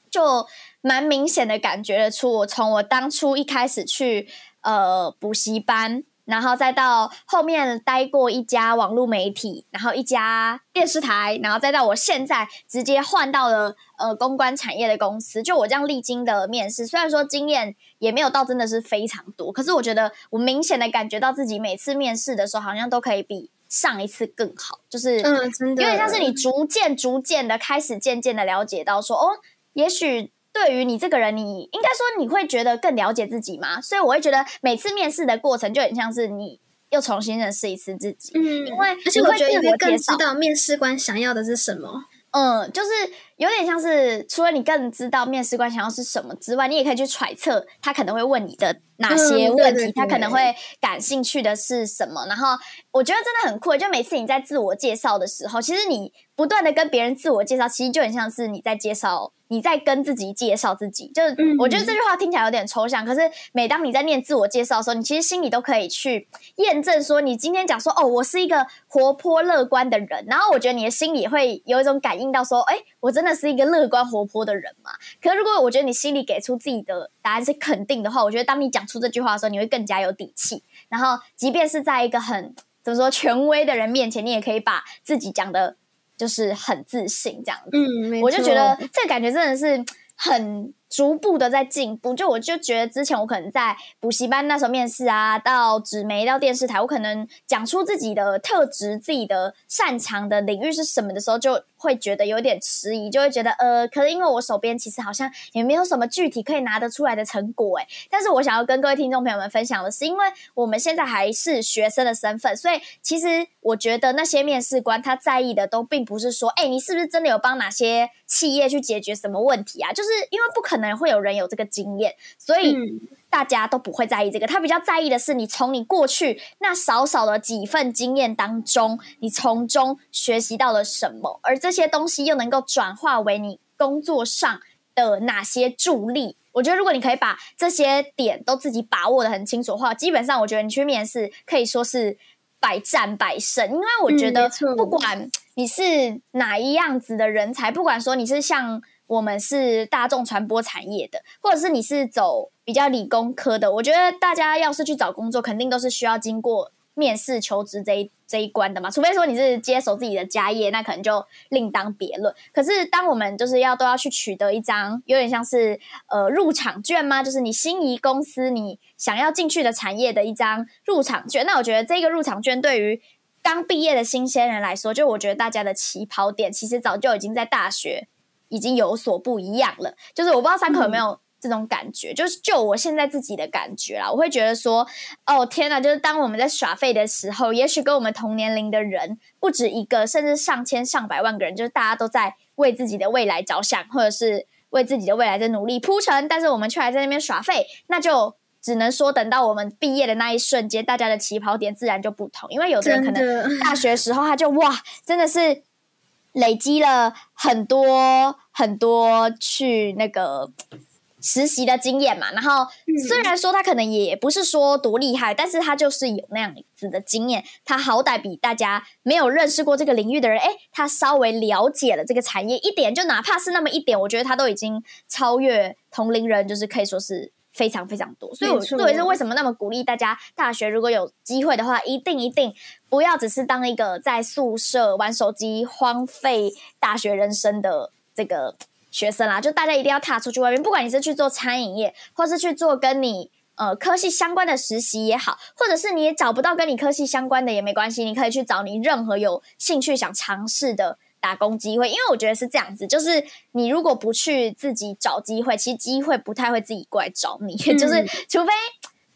就蛮明显的感觉得出，我从我当初一开始去呃补习班，然后再到后面待过一家网络媒体，然后一家电视台，然后再到我现在直接换到了呃公关产业的公司。就我这样历经的面试，虽然说经验也没有到真的是非常多，可是我觉得我明显的感觉到自己每次面试的时候，好像都可以比上一次更好，就是嗯，真的有点像是你逐渐、逐渐的开始，渐渐的了解到说，哦，也许对于你这个人，你应该说你会觉得更了解自己吗。所以我会觉得每次面试的过程就很像是你又重新认识一次自己。嗯，因为而且我觉得你会更知道面试官想要的是什么。嗯，就是有点像是，除了你更知道面试官想要是什么之外，你也可以去揣测他可能会问你的哪些嗯问题，对对他可能对会感兴趣的是什么。然后我觉得真的很酷，就每次你在自我介绍的时候，其实你不断的跟别人自我介绍，其实就很像是你在介绍，你在跟自己介绍自己。就是嗯我觉得这句话听起来有点抽象，可是每当你在念自我介绍的时候，你其实心里都可以去验证说，你今天讲说哦，我是一个活泼乐观的人，然后我觉得你的心里会有一种感应到说，哎，我真的是一个乐观活泼的人嘛。可是如果我觉得你心里给出自己的答案是肯定的话，我觉得当你讲出这句话的时候，你会更加有底气。然后，即便是在一个很怎么说权威的人面前，你也可以把自己讲的，就是很自信这样子。嗯，我就觉得这个感觉真的是很逐步的在进步。就我就觉得之前我可能在补习班那时候面试啊，到纸媒到电视台，我可能讲出自己的特质、自己的擅长的领域是什么的时候，就会觉得有点迟疑，就会觉得呃，可是因为我手边其实好像也没有什么具体可以拿得出来的成果诶。但是我想要跟各位听众朋友们分享的是，因为我们现在还是学生的身份，所以其实我觉得那些面试官他在意的都并不是说，哎、你是不是真的有帮哪些企业去解决什么问题啊？就是因为不可能会有人有这个经验，所以嗯大家都不会在意这个。他比较在意的是你从你过去那少少的几份经验当中，你从中学习到了什么，而这些东西又能够转化为你工作上的哪些助力。我觉得，如果你可以把这些点都自己把握的很清楚的话，基本上我觉得你去面试可以说是百战百胜。因为我觉得不管你是哪一样子的人才，不管说你是像我们是大众传播产业的，或者是你是走比较理工科的，我觉得大家要是去找工作，肯定都是需要经过面试求职这一这一关的嘛。除非说你是接手自己的家业，那可能就另当别论。可是当我们就是要都要去取得一张有点像是呃入场券吗？就是你心仪公司你想要进去的产业的一张入场券。那我觉得这个入场券对于刚毕业的新鲜人来说，就我觉得大家的起跑点其实早就已经在大学。已经有所不一样了，就是我不知道三口有没有这种感觉，就是就我现在自己的感觉啦，我会觉得说，哦天哪，就是当我们在耍废的时候，也许跟我们同年龄的人不止一个，甚至上千上百万个人，就是大家都在为自己的未来着想，或者是为自己的未来在努力铺陈，但是我们却还在那边耍废，那就只能说等到我们毕业的那一瞬间，大家的起跑点自然就不同，因为有的人可能 大学时候他就哇，真的是。累积了很多很多去那个实习的经验嘛，然后虽然说他可能也不是说多厉害，但是他就是有那样子的经验，他好歹比大家没有认识过这个领域的人，哎，他稍微了解了这个产业一点，就哪怕是那么一点，我觉得他都已经超越同龄人，就是可以说是。非常非常多，所以我作为是为什么那么鼓励大家，大学如果有机会的话，一定一定不要只是当一个在宿舍玩手机、荒废大学人生的这个学生啦，就大家一定要踏出去外面，不管你是去做餐饮业，或是去做跟你呃科系相关的实习也好，或者是你也找不到跟你科系相关的也没关系，你可以去找你任何有兴趣想尝试的。打工机会，因为我觉得是这样子，就是你如果不去自己找机会，其实机会不太会自己过来找你。就是除非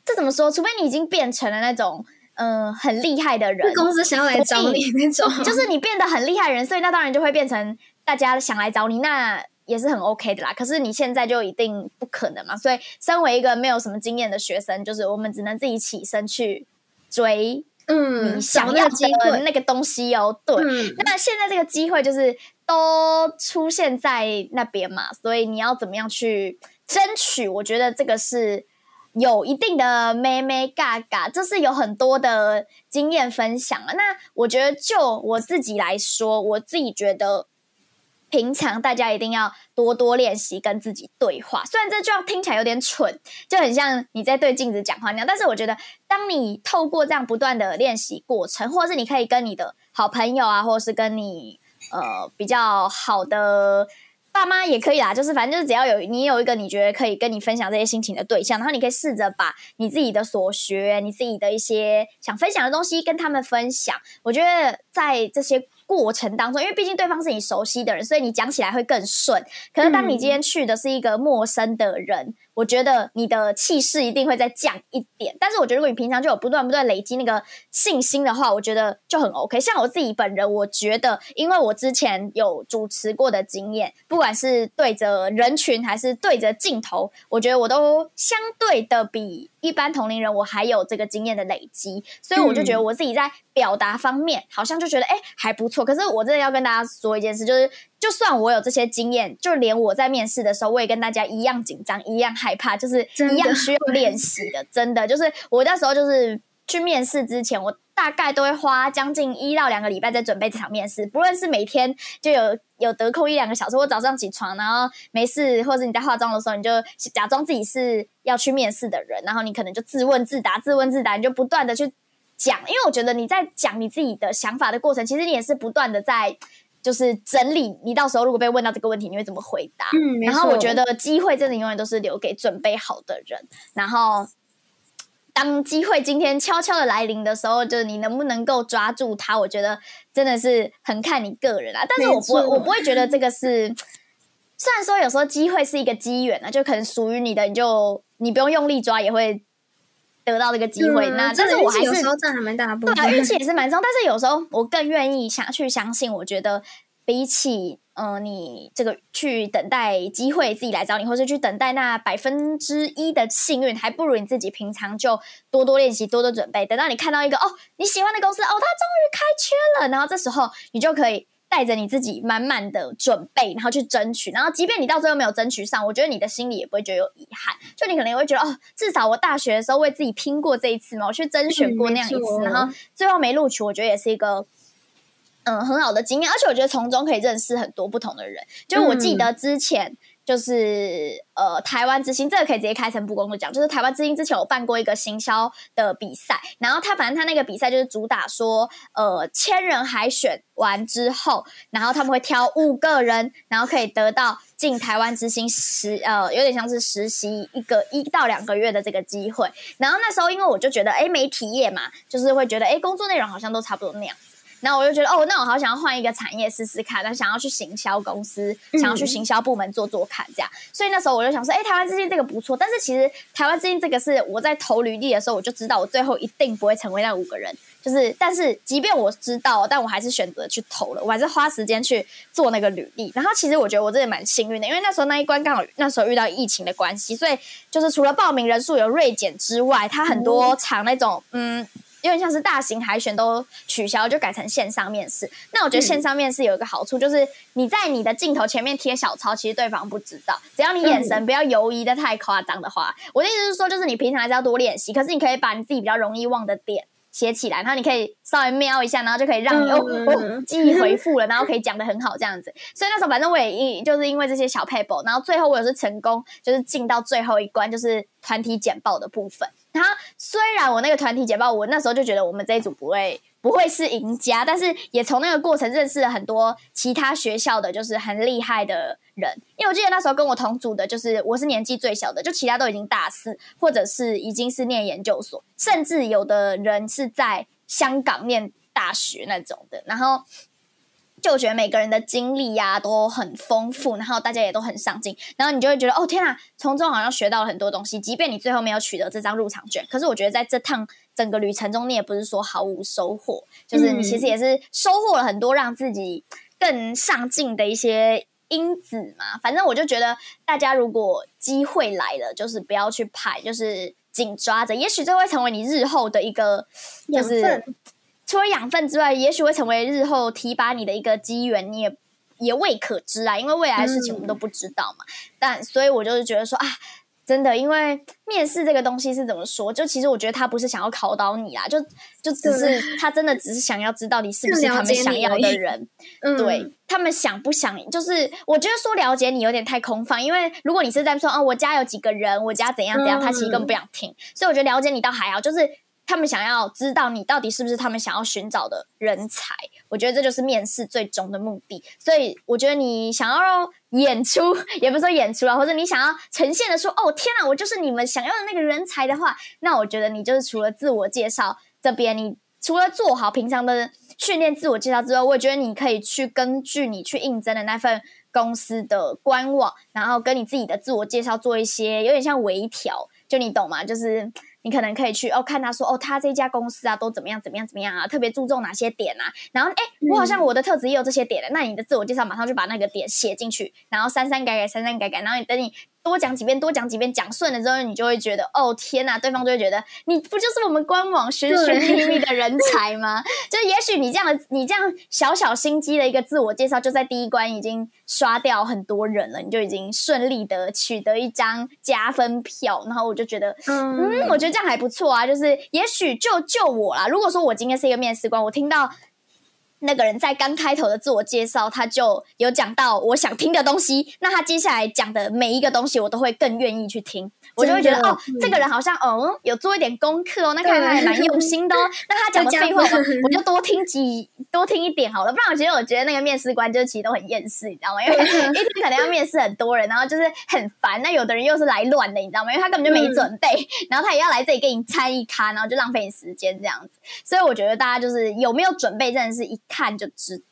这怎么说？除非你已经变成了那种嗯很厉害的人，公司想要来找你那种，就是你变得很厉害人，所以那当然就会变成大家想来找你，那也是很 OK 的啦。可是你现在就一定不可能嘛，所以身为一个没有什么经验的学生，就是我们只能自己起身去追。嗯，你想要的那个东西哦，对。那现在这个机会就是都出现在那边嘛，所以你要怎么样去争取？我觉得这个是有一定的妹妹嘎嘎，这是有很多的经验分享啊。那我觉得就我自己来说，我自己觉得。平常大家一定要多多练习跟自己对话，虽然这句话听起来有点蠢，就很像你在对镜子讲话那样。但是我觉得，当你透过这样不断的练习过程，或者是你可以跟你的好朋友啊，或者是跟你呃比较好的爸妈也可以啦，就是反正就是只要有你有一个你觉得可以跟你分享这些心情的对象，然后你可以试着把你自己的所学、你自己的一些想分享的东西跟他们分享。我觉得在这些。过程当中，因为毕竟对方是你熟悉的人，所以你讲起来会更顺。可是当你今天去的是一个陌生的人。我觉得你的气势一定会再降一点，但是我觉得如果你平常就有不断不断累积那个信心的话，我觉得就很 OK。像我自己本人，我觉得因为我之前有主持过的经验，不管是对着人群还是对着镜头，我觉得我都相对的比一般同龄人我还有这个经验的累积，所以我就觉得我自己在表达方面好像就觉得哎还不错。可是我真的要跟大家说一件事，就是。就算我有这些经验，就连我在面试的时候，我也跟大家一样紧张，一样害怕，就是一样需要练习的。真的，就是我那时候就是去面试之前，我大概都会花将近一到两个礼拜在准备这场面试。不论是每天就有有得空一两个小时，我早上起床，然后没事，或者你在化妆的时候，你就假装自己是要去面试的人，然后你可能就自问自答，自问自答，你就不断的去讲。因为我觉得你在讲你自己的想法的过程，其实你也是不断的在。就是整理，你到时候如果被问到这个问题，你会怎么回答？嗯，然后我觉得机会真的永远都是留给准备好的人。然后，当机会今天悄悄的来临的时候，就是你能不能够抓住它？我觉得真的是很看你个人啊。但是我不会，我不会觉得这个是。虽然说有时候机会是一个机缘啊，就可能属于你的，你就你不用用力抓也会得到这个机会。那但是我还是有时候占了蛮大部分，对，运气也是蛮 重。但是有时候我更愿意想去相信，我觉得。比起呃，你这个去等待机会自己来找你，或是去等待那百分之一的幸运，还不如你自己平常就多多练习，多多准备。等到你看到一个哦，你喜欢的公司哦，它终于开缺了，然后这时候你就可以带着你自己满满的准备，然后去争取。然后即便你到最后没有争取上，我觉得你的心里也不会觉得有遗憾。就你可能也会觉得哦，至少我大学的时候为自己拼过这一次嘛，我去甄选过那样一次，然后最后没录取，我觉得也是一个。嗯很好的经验，而且我觉得从中可以认识很多不同的人。就我记得之前。就是呃，台湾之星这个可以直接开诚布公的讲，就是台湾之星之前有办过一个行销的比赛，然后他反正他那个比赛就是主打说，呃，千人海选完之后，然后他们会挑五个人，然后可以得到进台湾之星实呃，有点像是实习一个一到两个月的这个机会。然后那时候因为我就觉得，哎，媒体业嘛，就是会觉得，哎，工作内容好像都差不多那样。然后我就觉得，哦，那我好想要换一个产业试试看，那想要去行销公司，想要去行销部门做做看，这样。所以那时候我就想说，哎，台湾之星这个不错。但是其实台湾之星这个是我在投履历的时候，我就知道我最后一定不会成为那五个人。就是，但是即便我知道，但我还是选择去投了，我还是花时间去做那个履历。然后其实我觉得我真的蛮幸运的，因为那时候那一关刚好那时候遇到疫情的关系，所以就是除了报名人数有锐减之外，它很多场那种，嗯。有点像是大型海选都取消，就改成线上面试。那我觉得线上面试有一个好处，就是你在你的镜头前面贴小抄，其实对方不知道。只要你眼神不要犹疑的太夸张的话，我的意思是说，就是你平常还是要多练习。可是你可以把你自己比较容易忘的点写起来，然后你可以稍微瞄一下，然后就可以让你哦哦记忆回复了，然后可以讲的很好这样子。所以那时候反正我也因就是因为这些小 paper，然后最后我也是成功，就是进到最后一关，就是团体简报的部分。然后虽然我那个团体简报，我那时候就觉得我们这一组不会不会是赢家，但是也从那个过程认识了很多其他学校的，就是很厉害的人。因为我记得那时候跟我同组的，就是我是年纪最小的，就其他都已经大四，或者是已经是念研究所，甚至有的人是在香港念大学那种的。然后。就我觉得每个人的经历呀都很丰富，然后大家也都很上进，然后你就会觉得哦天啊，从中好像学到了很多东西。即便你最后没有取得这张入场券，可是我觉得在这趟整个旅程中，你也不是说毫无收获，就是你其实也是收获了很多让自己更上进的一些因子嘛。反正我就觉得大家如果机会来了，就是不要去拍，就是紧抓着，也许这会成为你日后的一个就是。除了养分之外，也许会成为日后提拔你的一个机缘，你也也未可知啊。因为未来的事情我们都不知道嘛。但所以，我就是觉得说啊，真的，因为面试这个东西是怎么说？就其实我觉得他不是想要考倒你啦，就就只是他真的只是想要知道你是不是他们想要的人。对他们想不想？就是我觉得说了解你有点太空泛，因为如果你是在说啊，我家有几个人，我家怎样怎样，他其实根本不想听。所以我觉得了解你倒还好，就是。他们想要知道你到底是不是他们想要寻找的人才，我觉得这就是面试最终的目的。所以我觉得你想要演出，也不是说演出啊，或者你想要呈现的说，哦天啊，我就是你们想要的那个人才的话，那我觉得你就是除了自我介绍这边，你除了做好平常的训练自我介绍之外，我也觉得你可以去根据你去应征的那份公司的官网，然后跟你自己的自我介绍做一些有点像微调，就你懂吗？就是。你可能可以去哦，看他说哦，他这家公司啊，都怎么样怎么样怎么样啊，特别注重哪些点啊？然后哎，我好像我的特质也有这些点的，那你的自我介绍马上就把那个点写进去，然后删删改改，删删改改，然后你等你。多讲几遍，多讲几遍，讲顺了之后，你就会觉得，哦天哪，对方就会觉得你不就是我们官网寻寻觅觅的人才吗？就也许你这样的，你这样小小心机的一个自我介绍，就在第一关已经刷掉很多人了，你就已经顺利的取得一张加分票。然后我就觉得，嗯，我觉得这样还不错啊。就是也许就就我啦，如果说我今天是一个面试官，我听到。那个人在刚开头的自我介绍，他就有讲到我想听的东西。那他接下来讲的每一个东西，我都会更愿意去听。我就会觉得哦，这个人好像嗯有做一点功课哦，那看来还蛮用心的哦。那他讲的废话，我就多听几多听一点好了。不然我觉得我觉得那个面试官就其实都很厌世，你知道吗？因为 一天可能要面试很多人，然后就是很烦。那有的人又是来乱的，你知道吗？因为他根本就没准备，然后他也要来这里给你参一咖，然后就浪费你时间这样子。所以我觉得大家就是有没有准备，真的是一看就知道。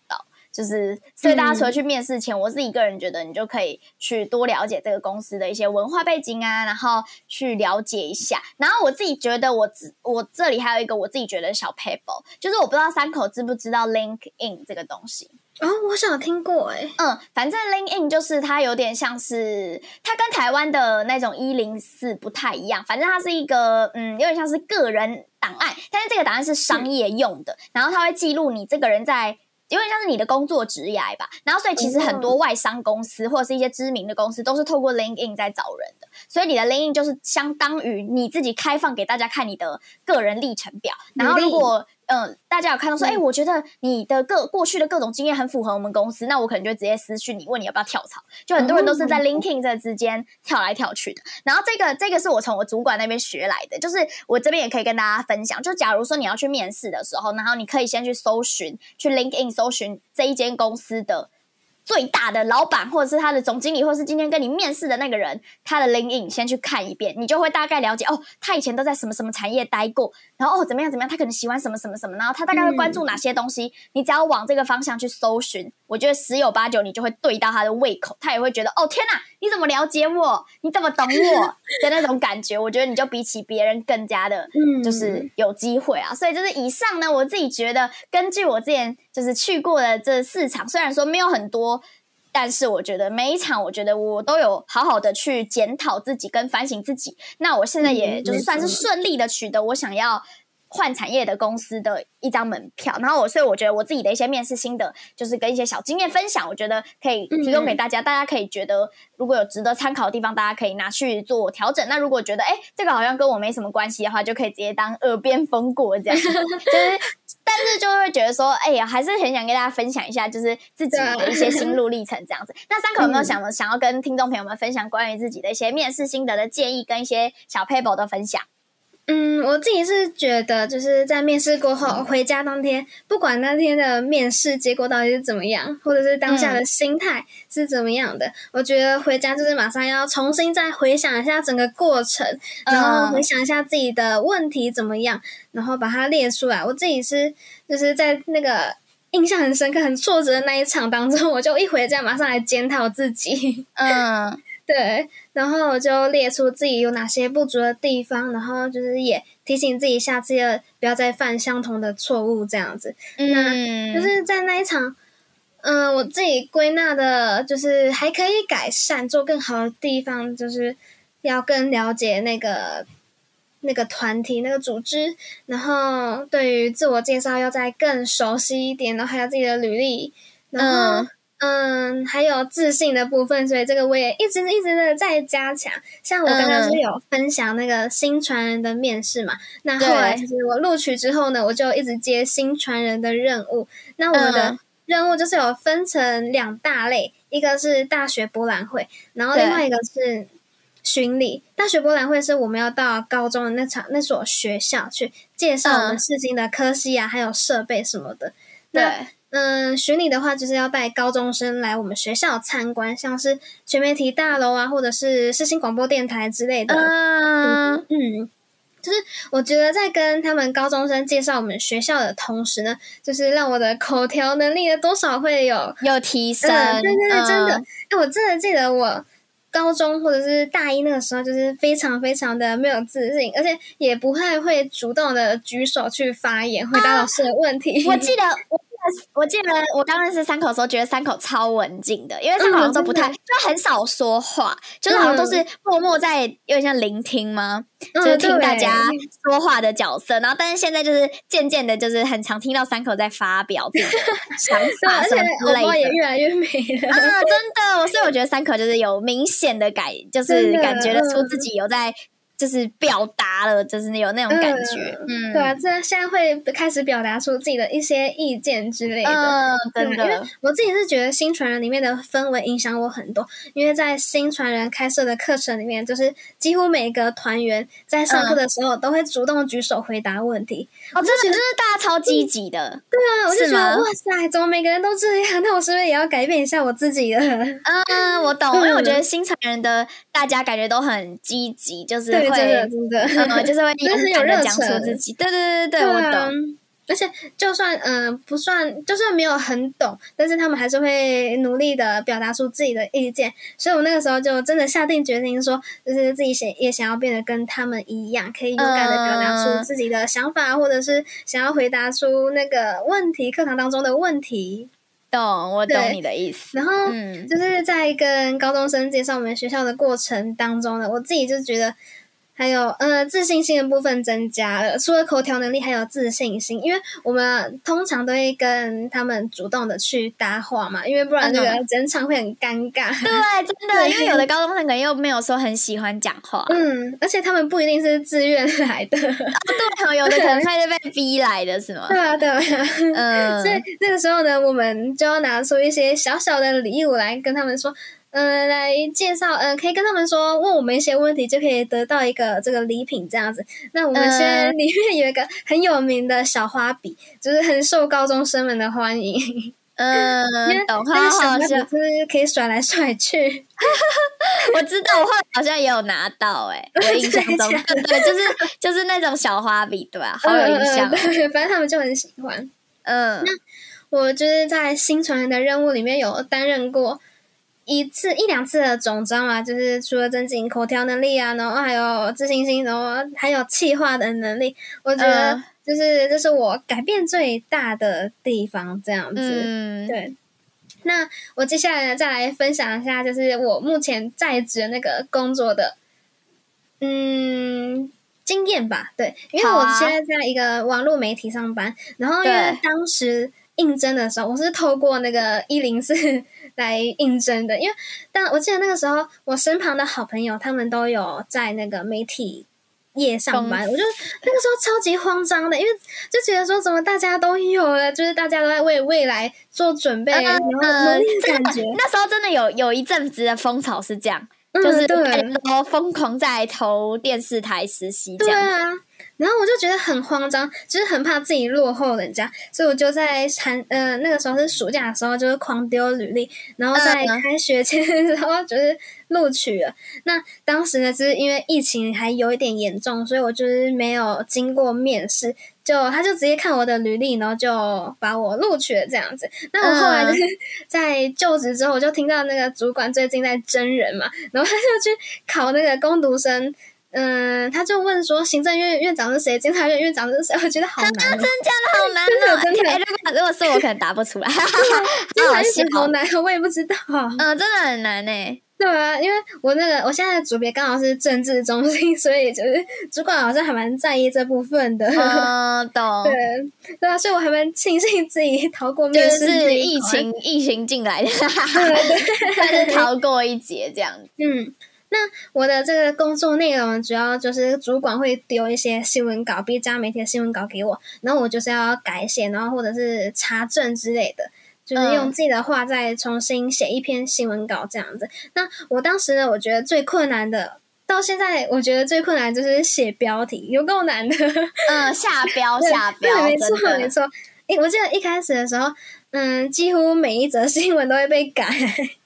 就是，所以大家除了去面试前，我自己个人觉得，你就可以去多了解这个公司的一些文化背景啊，然后去了解一下。然后我自己觉得，我我这里还有一个我自己觉得小 paper，就是我不知道三口知不知道 LinkedIn 这个东西哦，我想听过哎，嗯，反正 LinkedIn 就是它有点像是它跟台湾的那种一零四不太一样，反正它是一个嗯，有点像是个人档案，但是这个档案是商业用的，然后它会记录你这个人在。有点像是你的工作职涯吧，然后所以其实很多外商公司或者是一些知名的公司都是透过 LinkedIn 在找人的，所以你的 LinkedIn 就是相当于你自己开放给大家看你的个人历程表。然后如果嗯，大家有看到说，哎、我觉得你的各过去的各种经验很符合我们公司，那我可能就直接私讯你，问你要不要跳槽。就很多人都是在 LinkedIn 这之间跳来跳去的。然后这个这个是我从我主管那边学来的，就是我这边也可以跟大家分享。就假如说你要去面试的时候，然后你可以先去搜寻，去 LinkedIn 搜寻这一间公司的。最大的老板，或者是他的总经理，或是今天跟你面试的那个人，他的 l i n k i n 先去看一遍，你就会大概了解哦，他以前都在什么什么产业待过，然后哦怎么样怎么样，他可能喜欢什么什么什么，然后他大概会关注哪些东西，你只要往这个方向去搜寻，我觉得十有八九你就会对到他的胃口，他也会觉得哦天哪，你怎么了解我？你怎么懂我 的那种感觉？我觉得你就比起别人更加的，嗯就是有机会啊。所以就是以上呢，我自己觉得，根据我之前就是去过的这四场，虽然说没有很多。但是我觉得每一场，我觉得我都有好好的去检讨自己跟反省自己。那我现在也就是算是顺利的取得我想要换产业的公司的一张门票。然后我所以我觉得我自己的一些面试心得，就是跟一些小经验分享，我觉得可以提供给大家。大家可以觉得如果有值得参考的地方，大家可以拿去做调整。那如果觉得哎这个好像跟我没什么关系的话，就可以直接当耳边风过这样。就是但是就会觉得说，哎呀，还是很想跟大家分享一下，就是自己的一些心路历程这样子。那三口有没有想想要跟听众朋友们分享关于自己的一些面试心得的建议，跟一些小 paper 的分享？嗯，我自己是觉得，就是在面试过后回家当天，不管那天的面试结果到底是怎么样，或者是当下的心态是怎么样的，我觉得回家就是马上要重新再回想一下整个过程，然后回想一下自己的问题怎么样，然后把它列出来。我自己是就是在那个印象很深刻、很挫折的那一场当中，我就一回家马上来检讨自己。嗯 对，然后我就列出自己有哪些不足的地方，然后就是也提醒自己下次要不要再犯相同的错误，这样子。嗯，就是在那一场，嗯、我自己归纳的，就是还可以改善、做更好的地方，就是要更了解那个那个团体、那个组织，然后对于自我介绍要再更熟悉一点，然后还有自己的履历，然后。嗯嗯，还有自信的部分，所以这个我也一直一直的在加强。像我刚刚是有分享那个新传人的面试嘛，那后来其实我录取之后呢，我就一直接新传人的任务。那我的嗯任务就是有分成两大类，一个是大学博览会，然后另外一个是巡礼。大学博览会是我们要到高中的那场那所学校去介绍我们嗯试新的科系啊，还有设备什么的。那对，嗯，巡礼的话就是要带高中生来我们学校参观，像是全媒体大楼啊，或者是世新广播电台之类的。嗯嗯，就是我觉得在跟他们高中生介绍我们学校的同时呢，就是让我的口条能力呢多少会有有提升，嗯，对对对，真的，嗯哎、我真的记得我高中或者是大一那个时候，就是非常非常的没有自信，而且也不太会主动的举手去发言，回答老师的问题。我记得我。我记得我刚认识三口的时候，觉得三口超文静的，因为三口好像都不太，嗯就很少说话，就是好像都是默默在，有点像聆听吗？嗯就是听大家说话的角色。然后，但是现在就是渐渐的，就是很常听到三口在发表自己的想 对，法什而且么之类的。也越来越美了。啊，真的，所以我觉得三口就是有明显的改，就是感觉得出嗯自己有在，就是表达了，就是有那种感觉。嗯，对啊，这现在会开始表达出自己的一些意见之类的。嗯，真对因为，我自己是觉得新传人里面的氛围影响我很多，因为在新传人开设的课程里面，就是几乎每个团员在上课的时候都会主动举手回答问题。哦，真的就是大家超积极的。对啊，我就是觉吗得哇塞，怎么每个人都这样？那我是不是也要改变一下我自己的？嗯，我懂，因为我觉得新成人的大家感觉都很积极，就是对，会，真的真的，嗯，就是会 勇敢的讲出自己。对对对对对，我啊懂。而且就算嗯、呃不算，就算没有很懂，但是他们还是会努力的表达出自己的意见。所以我那个时候就真的下定决心说，就是自己想也想要变得跟他们一样，可以勇敢的表达嗯出自己的想法，或者是想要回答出那个问题，课堂当中的问题。懂，我懂你的意思。然后嗯就是在跟高中生介绍我们学校的过程当中呢，我自己就觉得，还有呃自信心的部分增加了，除了口条能力，还有自信心。因为我们通常都会跟他们主动的去搭话嘛，因为不然这个整场会很尴尬。对，真的，因为有的高中生可能又没有说很喜欢讲话，嗯，而且他们不一定是自愿来的，哦对，有的可能他是被逼来的，是吗？对啊，对啊，嗯，所以那个时候呢，我们就要拿出一些小小的礼物来跟他们说。嗯，来介绍，嗯，可以跟他们说，问我们一些问题，就可以得到一个这个礼品这样子。那我们现在 里面有一个很有名的小花笔，就是很受高中生们的欢迎。嗯，懂。那个小花笔就是可以甩来甩去。我知道，我好像也有拿到，哎，我印象中，对，就是就是那种小花笔，对吧？好有印象。对，反正他们就很喜欢。嗯，那我就是在新传人的任务里面有担任过。一次一两次的总章嘛，就是除了增进口条能力啊，然后还有自信心，然后还有气化的能力，我觉得就是这是我改变最大的地方，这样子。对。那我接下来呢，再来分享一下，就是我目前在职的那个工作的嗯经验吧。对，因为我现在在一个网络媒体上班，然后因为当时应征的时候，我是透过那个一零四。来应征的，因为但我记得那个时候，我身旁的好朋友他们都有在那个媒体业上班，我就那个时候超级慌张的，因为就觉得说怎么大家都有了，就是大家都在为未来做准备，然后努力感觉。那时候真的有有一阵子的风潮是这样，就是大家都疯狂在投电视台实习，这样。然后我就觉得很慌张，就是很怕自己落后人家，所以我就在寒呃那个时候是暑假的时候，就是狂丢履历，然后在开学前然后就是录取了。那当时呢，就是因为疫情还有一点严重，所以我就是没有经过面试，就他就直接看我的履历，然后就把我录取了这样子。那我后来就是 在就职之后，我就听到那个主管最近在真人嘛，然后他就去考那个攻读生。嗯，他就问说，行政院院长是谁？监察院院长是谁？我觉得好难，真的好难，真的真的。如果如果是我，可能答不出来。真的好难，我也不知道。嗯，真的很难呢。对啊，因为我那个我现在的组别刚好是政治中心，所以就是主管好像还蛮在意这部分的。嗯，懂。对对啊，所以我还蛮庆幸自己逃过面试。就是疫情疫情进来的，但是逃过一劫这样。嗯。那我的这个工作内容主要就是主管会丢一些新闻稿，B 加媒体的新闻稿给我，然后我就是要改写，然后或者是查证之类的，就是用自己的话再重新写一篇新闻稿这样子。那我当时呢，我觉得最困难的，到现在我觉得最困难就是写标题，有够难的。嗯，下标 下标，没错没错。诶，我记得一开始的时候，嗯，几乎每一则新闻都会被改。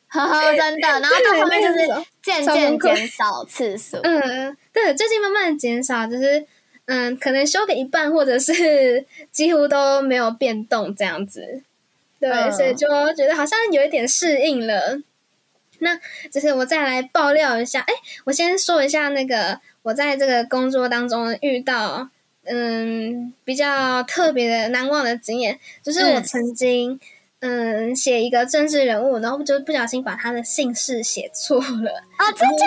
呵呵，真的，然后到后面就是渐渐减少次数。嗯，对，最近慢慢减少，就是嗯，可能修个一半，或者是几乎都没有变动这样子。对，所以就觉得好像有一点适应了。那就是我再来爆料一下，哎，我先说一下那个我在这个工作当中遇到嗯比较特别的难忘的经验，就是我曾经。嗯，写一个政治人物，然后就不小心把他的姓氏写错了啊！真假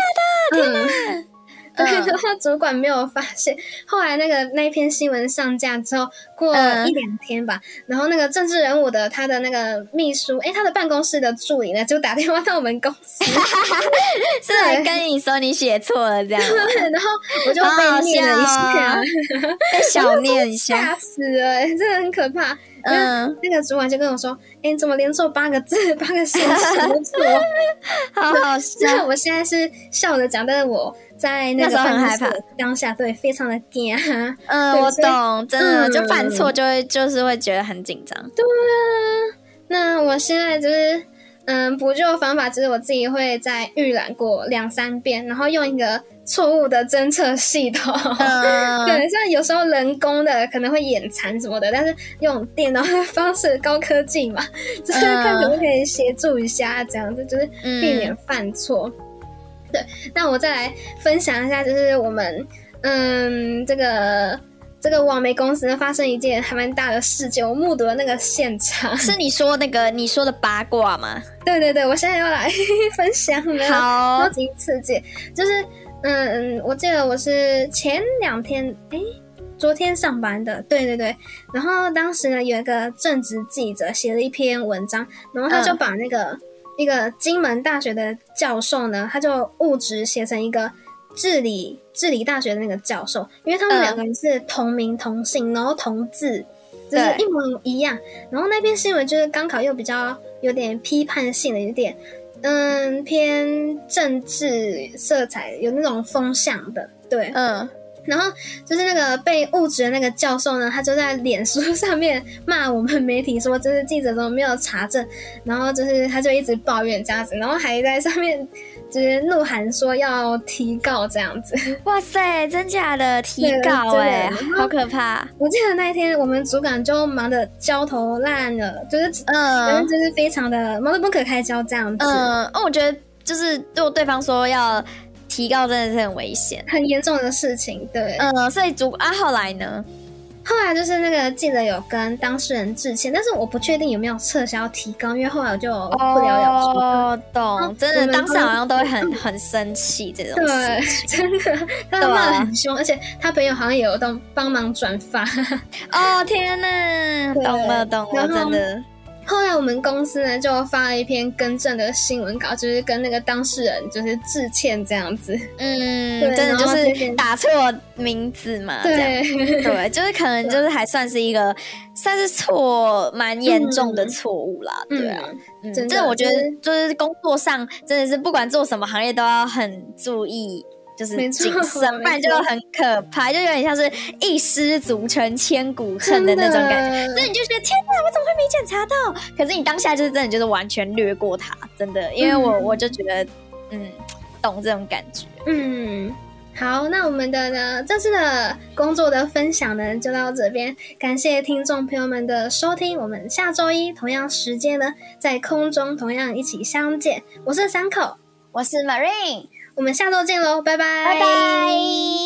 的？天哪！对，然后主管没有发现。后来那个那篇新闻上架之后，过一两天吧，然后那个政治人物的他的那个秘书，哎，他的办公室的助理呢，就打电话到我们公司，是来跟你说你写错了这样。然后我就被念了一下，被小念一下，吓死了，真的很可怕。嗯，那个主管就跟我说：“哎，你怎么连错八个字，八个姓氏都错？” 好好笑。我现在是笑着讲，但是我在那个很害怕当下，对，非常的惊。嗯，我懂，真的就犯错就会就是会觉得很紧张。对啊，那我现在就是。嗯，补救方法就是我自己会再预览过两三遍，然后用一个错误的侦测系统。对，像有时候人工的可能会眼残什么的，但是用电脑的方式，高科技嘛，就是看可不可以协助一下，这样子就是避免犯错。对，那我再来分享一下，就是我们嗯这个。这个网媒公司呢发生一件还蛮大的事件，我目睹了那个现场。是你说那个你说的八卦吗？对对对，我现在要来 分享了，好，超级刺激。就是嗯嗯，我记得我是前两天，诶，昨天上班的，对对对。然后当时呢，有一个正职记者写了一篇文章，然后他就把那个、一个金门大学的教授呢，他就误植写成一个治理治理大学的那个教授，因为他们嗯两个人是同名同姓，然后同字，就是一模一样。然后那篇新闻就是刚好又比较有点批判性的，有点嗯偏政治色彩，有那种风向的，对。嗯，然后就是那个被误植的那个教授呢，他就在脸书上面骂我们媒体说，就是记者怎么没有查证，然后就是他就一直抱怨这样子，然后还在上面就是怒喊说要提告这样子。哇塞，真假的提告哎、好可怕。我记得那一天我们主管就忙得焦头烂额，就是反正嗯就是非常的忙得不可开交这样子，嗯，哦，我觉得就是如果对方说要提告，真的是很危险。很严重的事情。对，嗯，所以主啊，后来呢？后来就是那个记者有跟当事人致歉，但是我不确定有没有撤销提纲，因为后来我就不了了之。哦，懂，真的，当时好像都会很很生气这种对事。真的，他骂的很凶，而且他朋友好像也有帮帮忙转发。哦天呐，懂了懂了，真的。后来我们公司呢就发了一篇更正的新闻稿，就是跟那个当事人就是致歉这样子。嗯，对真的就是打错名字嘛，对，对，就是可能就是还算是一个算是错蛮严重的嗯错误啦，对啊。嗯，真的这我觉得就是就是工作上真的是不管做什么行业都要很注意。就是 不然就很可怕，就有点像是一失足成千古恨的那种感觉。觉所以你就觉得天哪，我怎么会没检查到？可是你当下就是真的就是完全略过它，真的，因为我、嗯。我就觉得，嗯，懂这种感觉。嗯，好，那我们的呢这次的工作的分享呢就到这边，感谢听众朋友们的收听，我们下周一同样时间呢在空中同样一起相见，我是三口，我是 Marine，我们下周见喽，拜拜，拜拜。